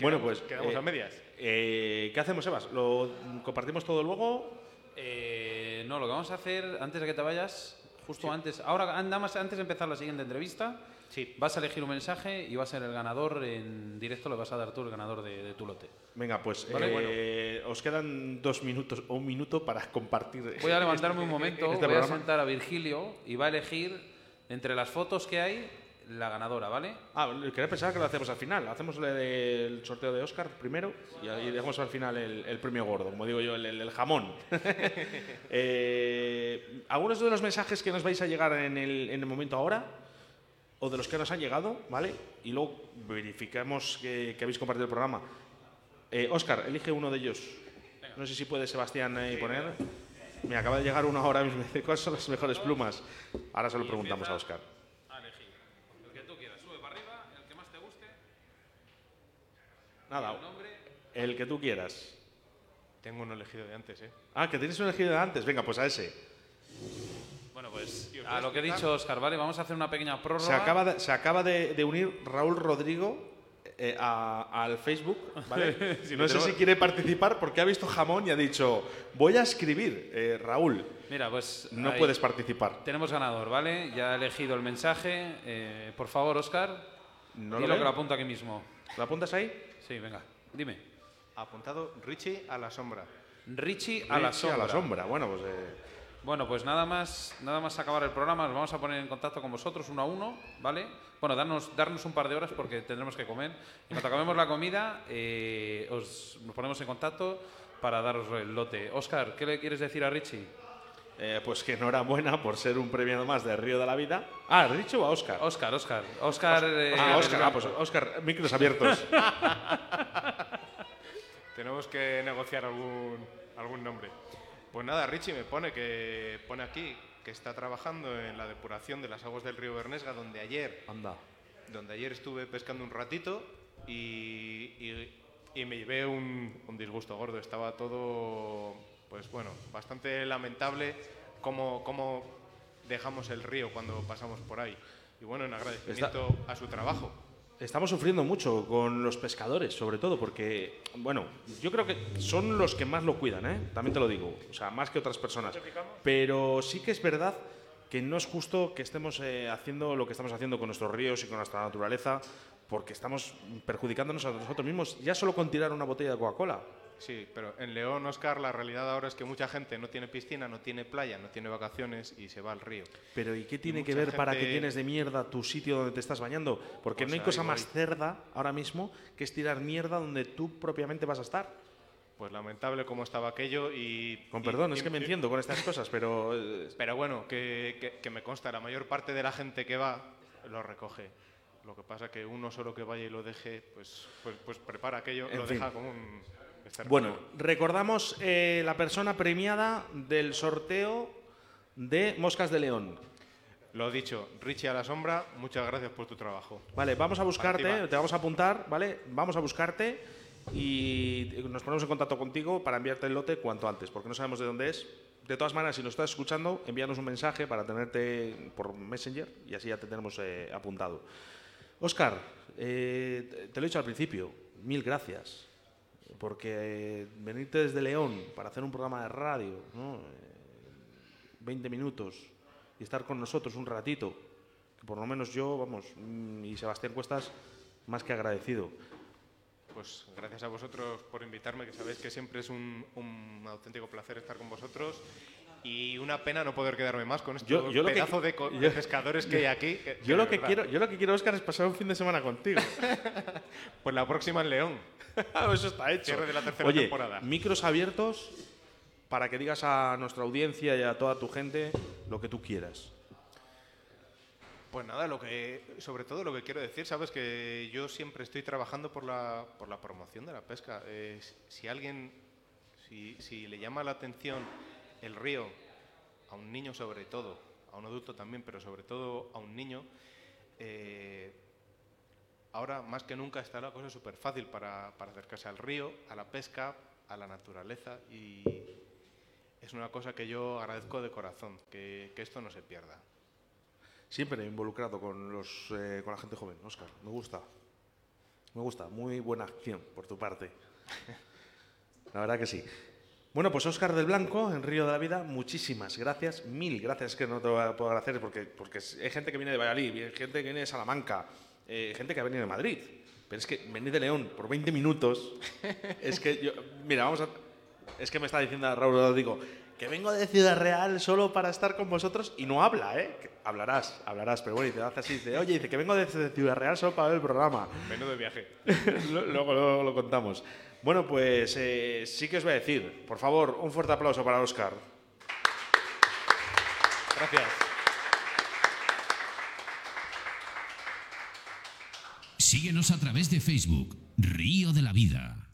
bueno, pues. quedamos eh, a medias. eh, ¿Qué hacemos, Sebas? ¿Lo compartimos todo luego? Eh, no, lo que vamos a hacer antes de que te vayas, justo antes, ahora nada más antes de empezar la siguiente entrevista, Sí. vas a elegir un mensaje y va a ser el ganador en directo, le vas a dar tú el ganador de, de tu lote. Venga, pues Vale, eh, os quedan dos minutos o un minuto para compartir. *laughs* Voy a levantarme un momento, este voy a programa. sentar a Virgilio y va a elegir entre las fotos que hay la ganadora, ¿vale? Ah, quería pensar que lo hacemos al final. Hacemos el, sorteo de Oscar primero y ahí dejamos al final el, el premio gordo, como digo yo, el, el- el jamón. *laughs* Eh, algunos de los mensajes que nos vais a llegar en el, en el momento ahora, o de los que nos han llegado, ¿vale? Y luego verificamos que, que habéis compartido el programa. Eh, Oscar, elige uno de ellos. No sé si puede Sebastián eh, poner. Me acaba de llegar uno ahora mismo. *laughs* ¿Cuáles son las mejores plumas? Ahora se lo preguntamos a Oscar. A elegir. El que tú quieras, sube para arriba, el que más te guste, Nada, el nombre. el que tú quieras. Tengo uno elegido de antes, ¿eh? Ah, que tienes un elegido de antes. Venga, pues a ese. Bueno, pues ¿Y os a lo que he dicho Oscar, ¿vale? Vamos a hacer una pequeña prórroga. Se acaba de, se acaba de, de unir Raúl Rodrigo eh, a- al Facebook, ¿vale? *laughs* Sí, no sé si quiere participar porque ha visto jamón y ha dicho, voy a escribir. Eh, Raúl, Mira, pues no ahí puedes participar. tenemos ganador, ¿vale? Ya he elegido el mensaje. Eh, por favor, Oscar, No dilo lo que lo apunto aquí mismo. ¿Lo apuntas ahí? Sí, venga, dime. Apuntado Richie a la sombra. Richie a la Richie sombra. A la sombra. Bueno, pues... eh, Bueno, pues nada más, nada más acabar el programa, nos vamos a poner en contacto con vosotros uno a uno, ¿vale? Bueno, darnos, darnos un par de horas porque tendremos que comer. En cuanto acabemos la comida, eh, os nos ponemos en contacto para daros el lote. Oscar, ¿qué le quieres decir a Richie? Eh, pues que enhorabuena por ser un premiado más de Río de la Vida. Ah, ¿Richie o a Oscar? Oscar, Oscar. Oscar. eh, ah, Oscar. Ah, pues Oscar, micros abiertos. *laughs* Tenemos que negociar algún, algún nombre. Pues nada, Richie me pone que pone aquí que está trabajando en la depuración de las aguas del río Bernesga, donde ayer, Anda. donde ayer estuve pescando un ratito y, y- y me llevé un, un disgusto gordo. Estaba todo, pues bueno, bastante lamentable cómo, cómo dejamos el río cuando pasamos por ahí. Y bueno, en agradecimiento a su trabajo. Estamos sufriendo mucho con los pescadores, sobre todo, porque, bueno, yo creo que son los que más lo cuidan, ¿eh? También te lo digo, o sea, más que otras personas. Pero sí que es verdad que no es justo que estemos eh, haciendo lo que estamos haciendo con nuestros ríos y con nuestra naturaleza, porque estamos perjudicándonos a nosotros mismos, ya solo con tirar una botella de Coca-Cola. Sí, pero en León, Oscar, la realidad ahora es que mucha gente no tiene piscina, no tiene playa, no tiene vacaciones y se va al río. Pero ¿y qué tiene Y que ver para que gente- llenes de mierda tu sitio donde te estás bañando? Porque Pues no hay ahí cosa voy. más cerda ahora mismo que es tirar mierda donde tú propiamente vas a estar. Pues lamentable cómo estaba aquello y... Con perdón, y- es que me enciendo con estas cosas, pero eh, Pero bueno, que, que- que me consta, la mayor parte de la gente que va lo recoge. Lo que pasa que uno solo que vaya y lo deje, pues, pues, pues prepara aquello, En lo fin. deja como un... Bueno, recordamos eh, la persona premiada del sorteo de Moscas de León. Lo dicho, Richie a la sombra, muchas gracias por tu trabajo. Vale, vamos a buscarte, Activa. te vamos a apuntar, ¿vale? Vamos a buscarte y nos ponemos en contacto contigo para enviarte el lote cuanto antes, porque no sabemos de dónde es. De todas maneras, si nos estás escuchando, envíanos un mensaje para tenerte por Messenger y así ya te tenemos eh, apuntado. Óscar, eh, te lo he dicho al principio, mil gracias, porque eh, venirte desde León para hacer un programa de radio, ¿no? Eh, 20 minutos y estar con nosotros un ratito, que por lo menos yo, vamos, mm, y Sebastián Cuestas, más que agradecido. Pues gracias a vosotros por invitarme, que sabéis que siempre es un, un auténtico placer estar con vosotros. Y una pena no poder quedarme más con Yo- yo lo que- pedazo de, de yo- pescadores que hay aquí. que- Yo lo, que quiero, yo lo que quiero, Óscar, es pasar un fin de semana contigo. *laughs* Pues la próxima en León. *laughs* Eso está hecho. Cierre de la tercera Oye, temporada. micros abiertos para que digas a nuestra audiencia y a toda tu gente lo que tú quieras. Pues nada, lo que, sobre todo lo que quiero decir, sabes que yo siempre estoy trabajando por la, por la promoción de la pesca. Eh, si alguien, si, si le llama la atención el río, a un niño sobre todo, a un adulto también, pero sobre todo a un niño, eh, ahora más que nunca está la cosa súper fácil para, para acercarse al río, a la pesca, a la naturaleza y es una cosa que yo agradezco de corazón, que, que esto no se pierda. Siempre involucrado con, los, eh, con la gente joven, Óscar. Me gusta. Me gusta. Muy buena acción por tu parte. *laughs* La verdad que sí. Bueno, pues Óscar del Blanco, en Río de la Vida, muchísimas gracias, mil gracias, que no te voy a poder agradecer porque, porque hay gente que viene de Valladolid, hay gente que viene de Salamanca, eh, gente que ha venido de Madrid, pero es que venir de León por 20 minutos, es que yo, mira, vamos a, es que me está diciendo Raúl, digo, que vengo de Ciudad Real solo para estar con vosotros y no habla, ¿eh? Que hablarás, hablarás, pero bueno, y te hace así, dice, oye, dice que vengo de Ciudad Real solo para ver el programa. Menudo viaje. *laughs* Lo- luego, luego lo contamos. Bueno, pues eh, sí que os voy a decir, por favor, un fuerte aplauso para Óscar. Gracias. Síguenos a través de Facebook, Río de la Vida.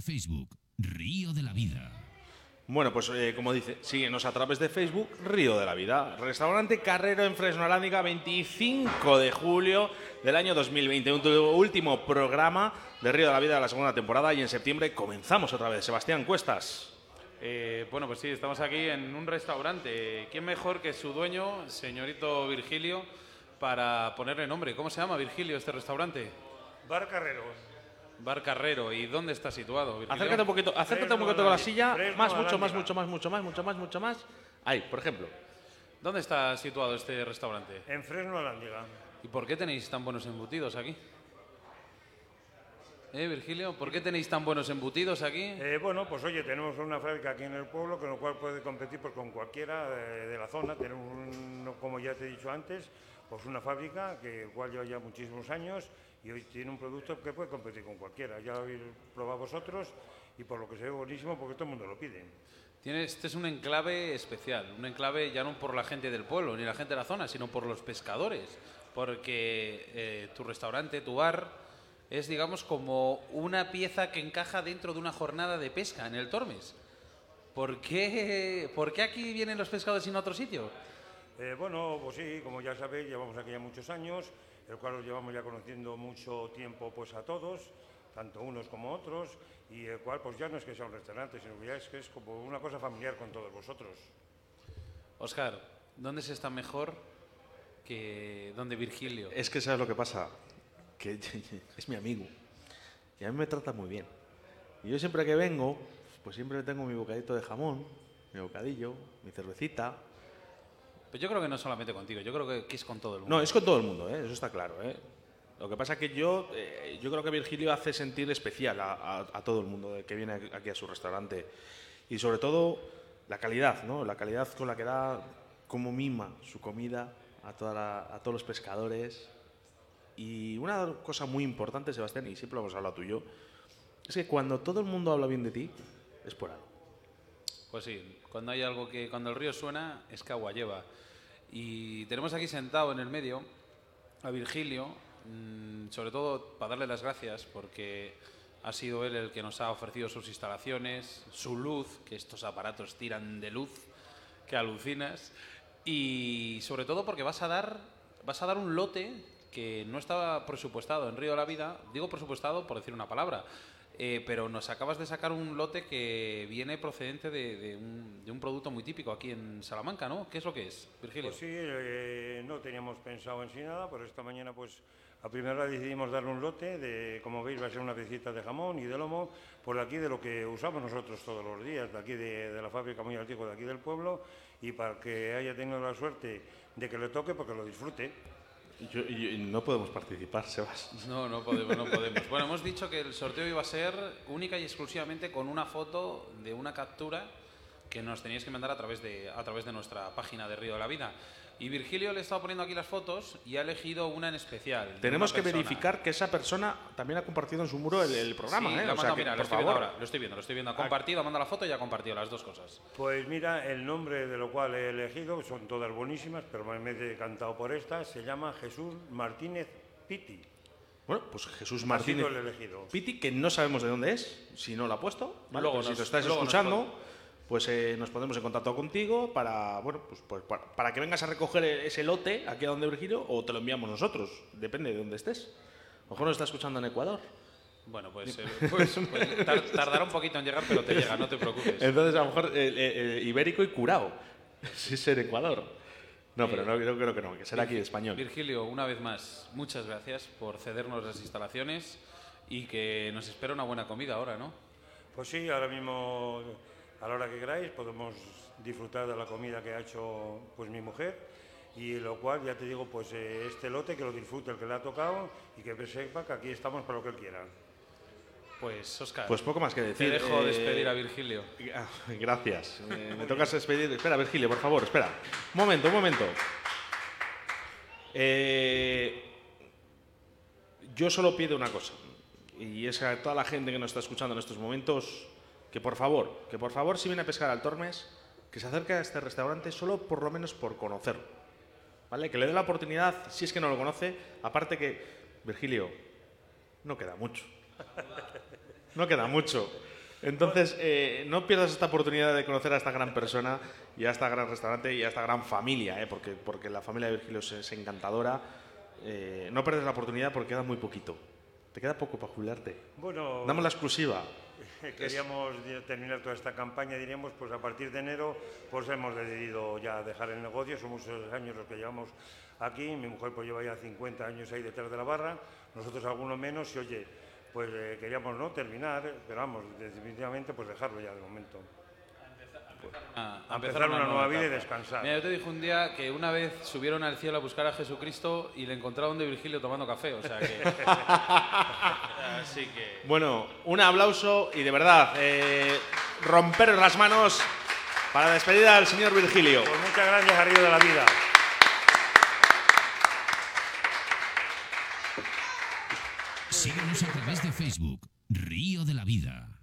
De Facebook, Río de la Vida. Bueno, pues eh, como dice, síguenos a través de Facebook, Río de la Vida. Restaurante Carrero en Fresno Alándiga, 25 de julio del año 2020. Un último programa de Río de la Vida de la segunda temporada y en septiembre comenzamos otra vez. Sebastián Cuestas. Eh, bueno, pues sí, estamos aquí en un restaurante. ¿Quién mejor que su dueño, señorito Virgilio, para ponerle nombre? ¿Cómo se llama, Virgilio, este restaurante? Bar Carrero. Bar Carrero. ¿Y dónde está situado, Virgilio? Acércate un poquito, acércate un poquito con la silla. Fresno Más, mucho más, mucho más, mucho más, mucho más, mucho más, Ahí, por ejemplo. ¿Dónde está situado este restaurante? En Fresno Alándiga. ¿Y por qué tenéis tan buenos embutidos aquí? ¿Eh, Virgilio? ¿Por qué tenéis tan buenos embutidos aquí? Eh, bueno, pues oye, tenemos una fábrica aquí en el pueblo con lo cual puede competir pues, con cualquiera de la zona. Tenemos, un- como ya te he dicho antes, pues una fábrica que el cual lleva ya muchísimos años y hoy tiene un producto que puede competir con cualquiera. Ya lo habéis probado vosotros y por lo que se ve buenísimo porque todo el mundo lo pide. Tiene- este es un enclave especial, un enclave ya no por la gente del pueblo ni la gente de la zona, sino por los pescadores, porque eh, tu restaurante, tu bar, es digamos como una pieza que encaja dentro de una jornada de pesca en el Tormes. ¿Por qué, por qué aquí vienen los pescadores y no a otro sitio? Eh, bueno, pues sí, como ya sabéis, llevamos aquí ya muchos años, el cual los llevamos ya conociendo mucho tiempo pues a todos, tanto unos como otros, y el cual pues ya no es que sea un restaurante, sino que ya es que es como una cosa familiar con todos vosotros. Oscar, ¿dónde se está mejor que donde Virgilio? Es que sabes lo que pasa, que *laughs* es mi amigo y a mí me trata muy bien. Y yo siempre que vengo, pues siempre tengo mi bocadito de jamón, mi bocadillo, mi cervecita. Pues yo creo que no solamente contigo, yo creo que, que es con todo el mundo. No, es con todo el mundo, ¿eh? eso está claro. ¿eh? Lo que pasa es que yo, eh, yo creo que Virgilio hace sentir especial a, a- a todo el mundo que viene aquí a su restaurante. Y sobre todo la calidad, ¿no? La calidad con la que da, como mima su comida a, toda la- a todos los pescadores. Y una cosa muy importante, Sebastián, y siempre lo hemos hablado tú y yo, es que cuando todo el mundo habla bien de ti, es por algo. Pues sí, cuando hay algo que cuando el río suena es que agua lleva. Y tenemos aquí sentado en el medio a Virgilio, mm, sobre todo para darle las gracias porque ha sido él el que nos ha ofrecido sus instalaciones, su luz, que estos aparatos tiran de luz, que alucinas, y sobre todo porque vas a dar vas a dar un lote que no estaba presupuestado en Río de la Vida, digo presupuestado por decir una palabra, eh, pero nos acabas de sacar un lote que viene procedente de, un, producto muy típico aquí en Salamanca, ¿no? ¿Qué es lo que es, Virgilio? Pues sí, eh, no teníamos pensado en sí nada, pero esta mañana pues a primera hora decidimos darle un lote de, como veis, va a ser una piecita de jamón y de lomo, por aquí de lo que usamos nosotros todos los días, de aquí de, de la fábrica muy antigua de aquí del pueblo, y para que haya tenido la suerte de que le toque, porque lo disfrute. Yo- y- y no podemos participar, Sebas. No, no podemos, no podemos. Bueno, hemos dicho que el sorteo iba a ser única y exclusivamente con una foto de una captura que nos teníais que mandar a través de, a través de nuestra página de Río de la Vida. Y Virgilio le estaba poniendo aquí las fotos y ha elegido una en especial. Tenemos que persona. verificar que esa persona también ha compartido en su muro el, el programa, Sí, ¿eh? la O sea manda- que, mira, lo por estoy viendo favor. ahora, lo estoy viendo, lo estoy viendo. Ha compartido, ha mandado la foto y ha compartido las dos cosas. Pues mira, el nombre de lo cual he elegido, son todas buenísimas, pero me he decantado por esta, se llama Jesús Martínez Piti. Bueno, pues Jesús Martínez el elegido. Piti, que no sabemos de dónde es, si no lo ha puesto. ¿vale? Luego Pero si nos- lo estás luego nos escuchando, pues eh, nos pondremos en contacto contigo para, bueno, pues, pues, para, para que vengas a recoger ese lote aquí a donde Virgilio o te lo enviamos nosotros, depende de dónde estés. A lo mejor nos está escuchando en Ecuador. Bueno, pues, eh, pues- pues tar- tardará un poquito en llegar, pero te llega, no te preocupes. Entonces, a lo mejor eh, eh, eh, ibérico y curado. Si es en Ecuador. No, pero no, yo creo que no, que será aquí español. Virgilio, una vez más, muchas gracias por cedernos las instalaciones y que nos espera una buena comida ahora, ¿no? Pues sí, ahora mismo, a la hora que queráis, podemos disfrutar de la comida que ha hecho pues mi mujer y lo cual, ya te digo, pues eh, este lote que lo disfrute el que le ha tocado y que sepa que aquí estamos para lo que él quiera. Pues, Oscar, Pues poco más que decir. te dejo eh, despedir a Virgilio. Ah, Gracias. Eh, me tocas despedir. Espera, Virgilio, por favor, espera. Un momento, un momento. Eh, yo solo pido una cosa, y es a toda la gente que nos está escuchando en estos momentos, que por favor, que por favor, si viene a pescar al Tormes, que se acerque a este restaurante solo por lo menos por conocerlo. ¿Vale? Que le dé la oportunidad, si es que no lo conoce, aparte que, Virgilio, no queda mucho. No queda mucho. Entonces, eh, no pierdas esta oportunidad de conocer a esta gran persona y a esta gran restaurante y a esta gran familia, eh, porque, porque la familia de Virgilio es, es encantadora. Eh, no pierdas la oportunidad porque queda muy poquito. Te queda poco para jubilarte. Bueno, Damos la exclusiva. Queríamos terminar toda esta campaña, diríamos, pues a partir de enero, pues hemos decidido ya dejar el negocio, son muchos años los que llevamos aquí, mi mujer pues lleva ya 50 años ahí detrás de la barra, nosotros algunos menos, y oye, pues eh, queríamos no terminar, pero vamos, definitivamente pues dejarlo ya de momento. A, A empezar una nueva vida y descansar. Mira, yo te dije un día que una vez subieron al cielo a buscar a Jesucristo y le encontraron de Virgilio tomando café, o sea que... *laughs* Así que... Bueno, un aplauso y de verdad, eh, romperos las manos para despedir al señor Virgilio. Pues muchas gracias a Río de la Vida. Síguenos a través de Facebook, Río de la Vida.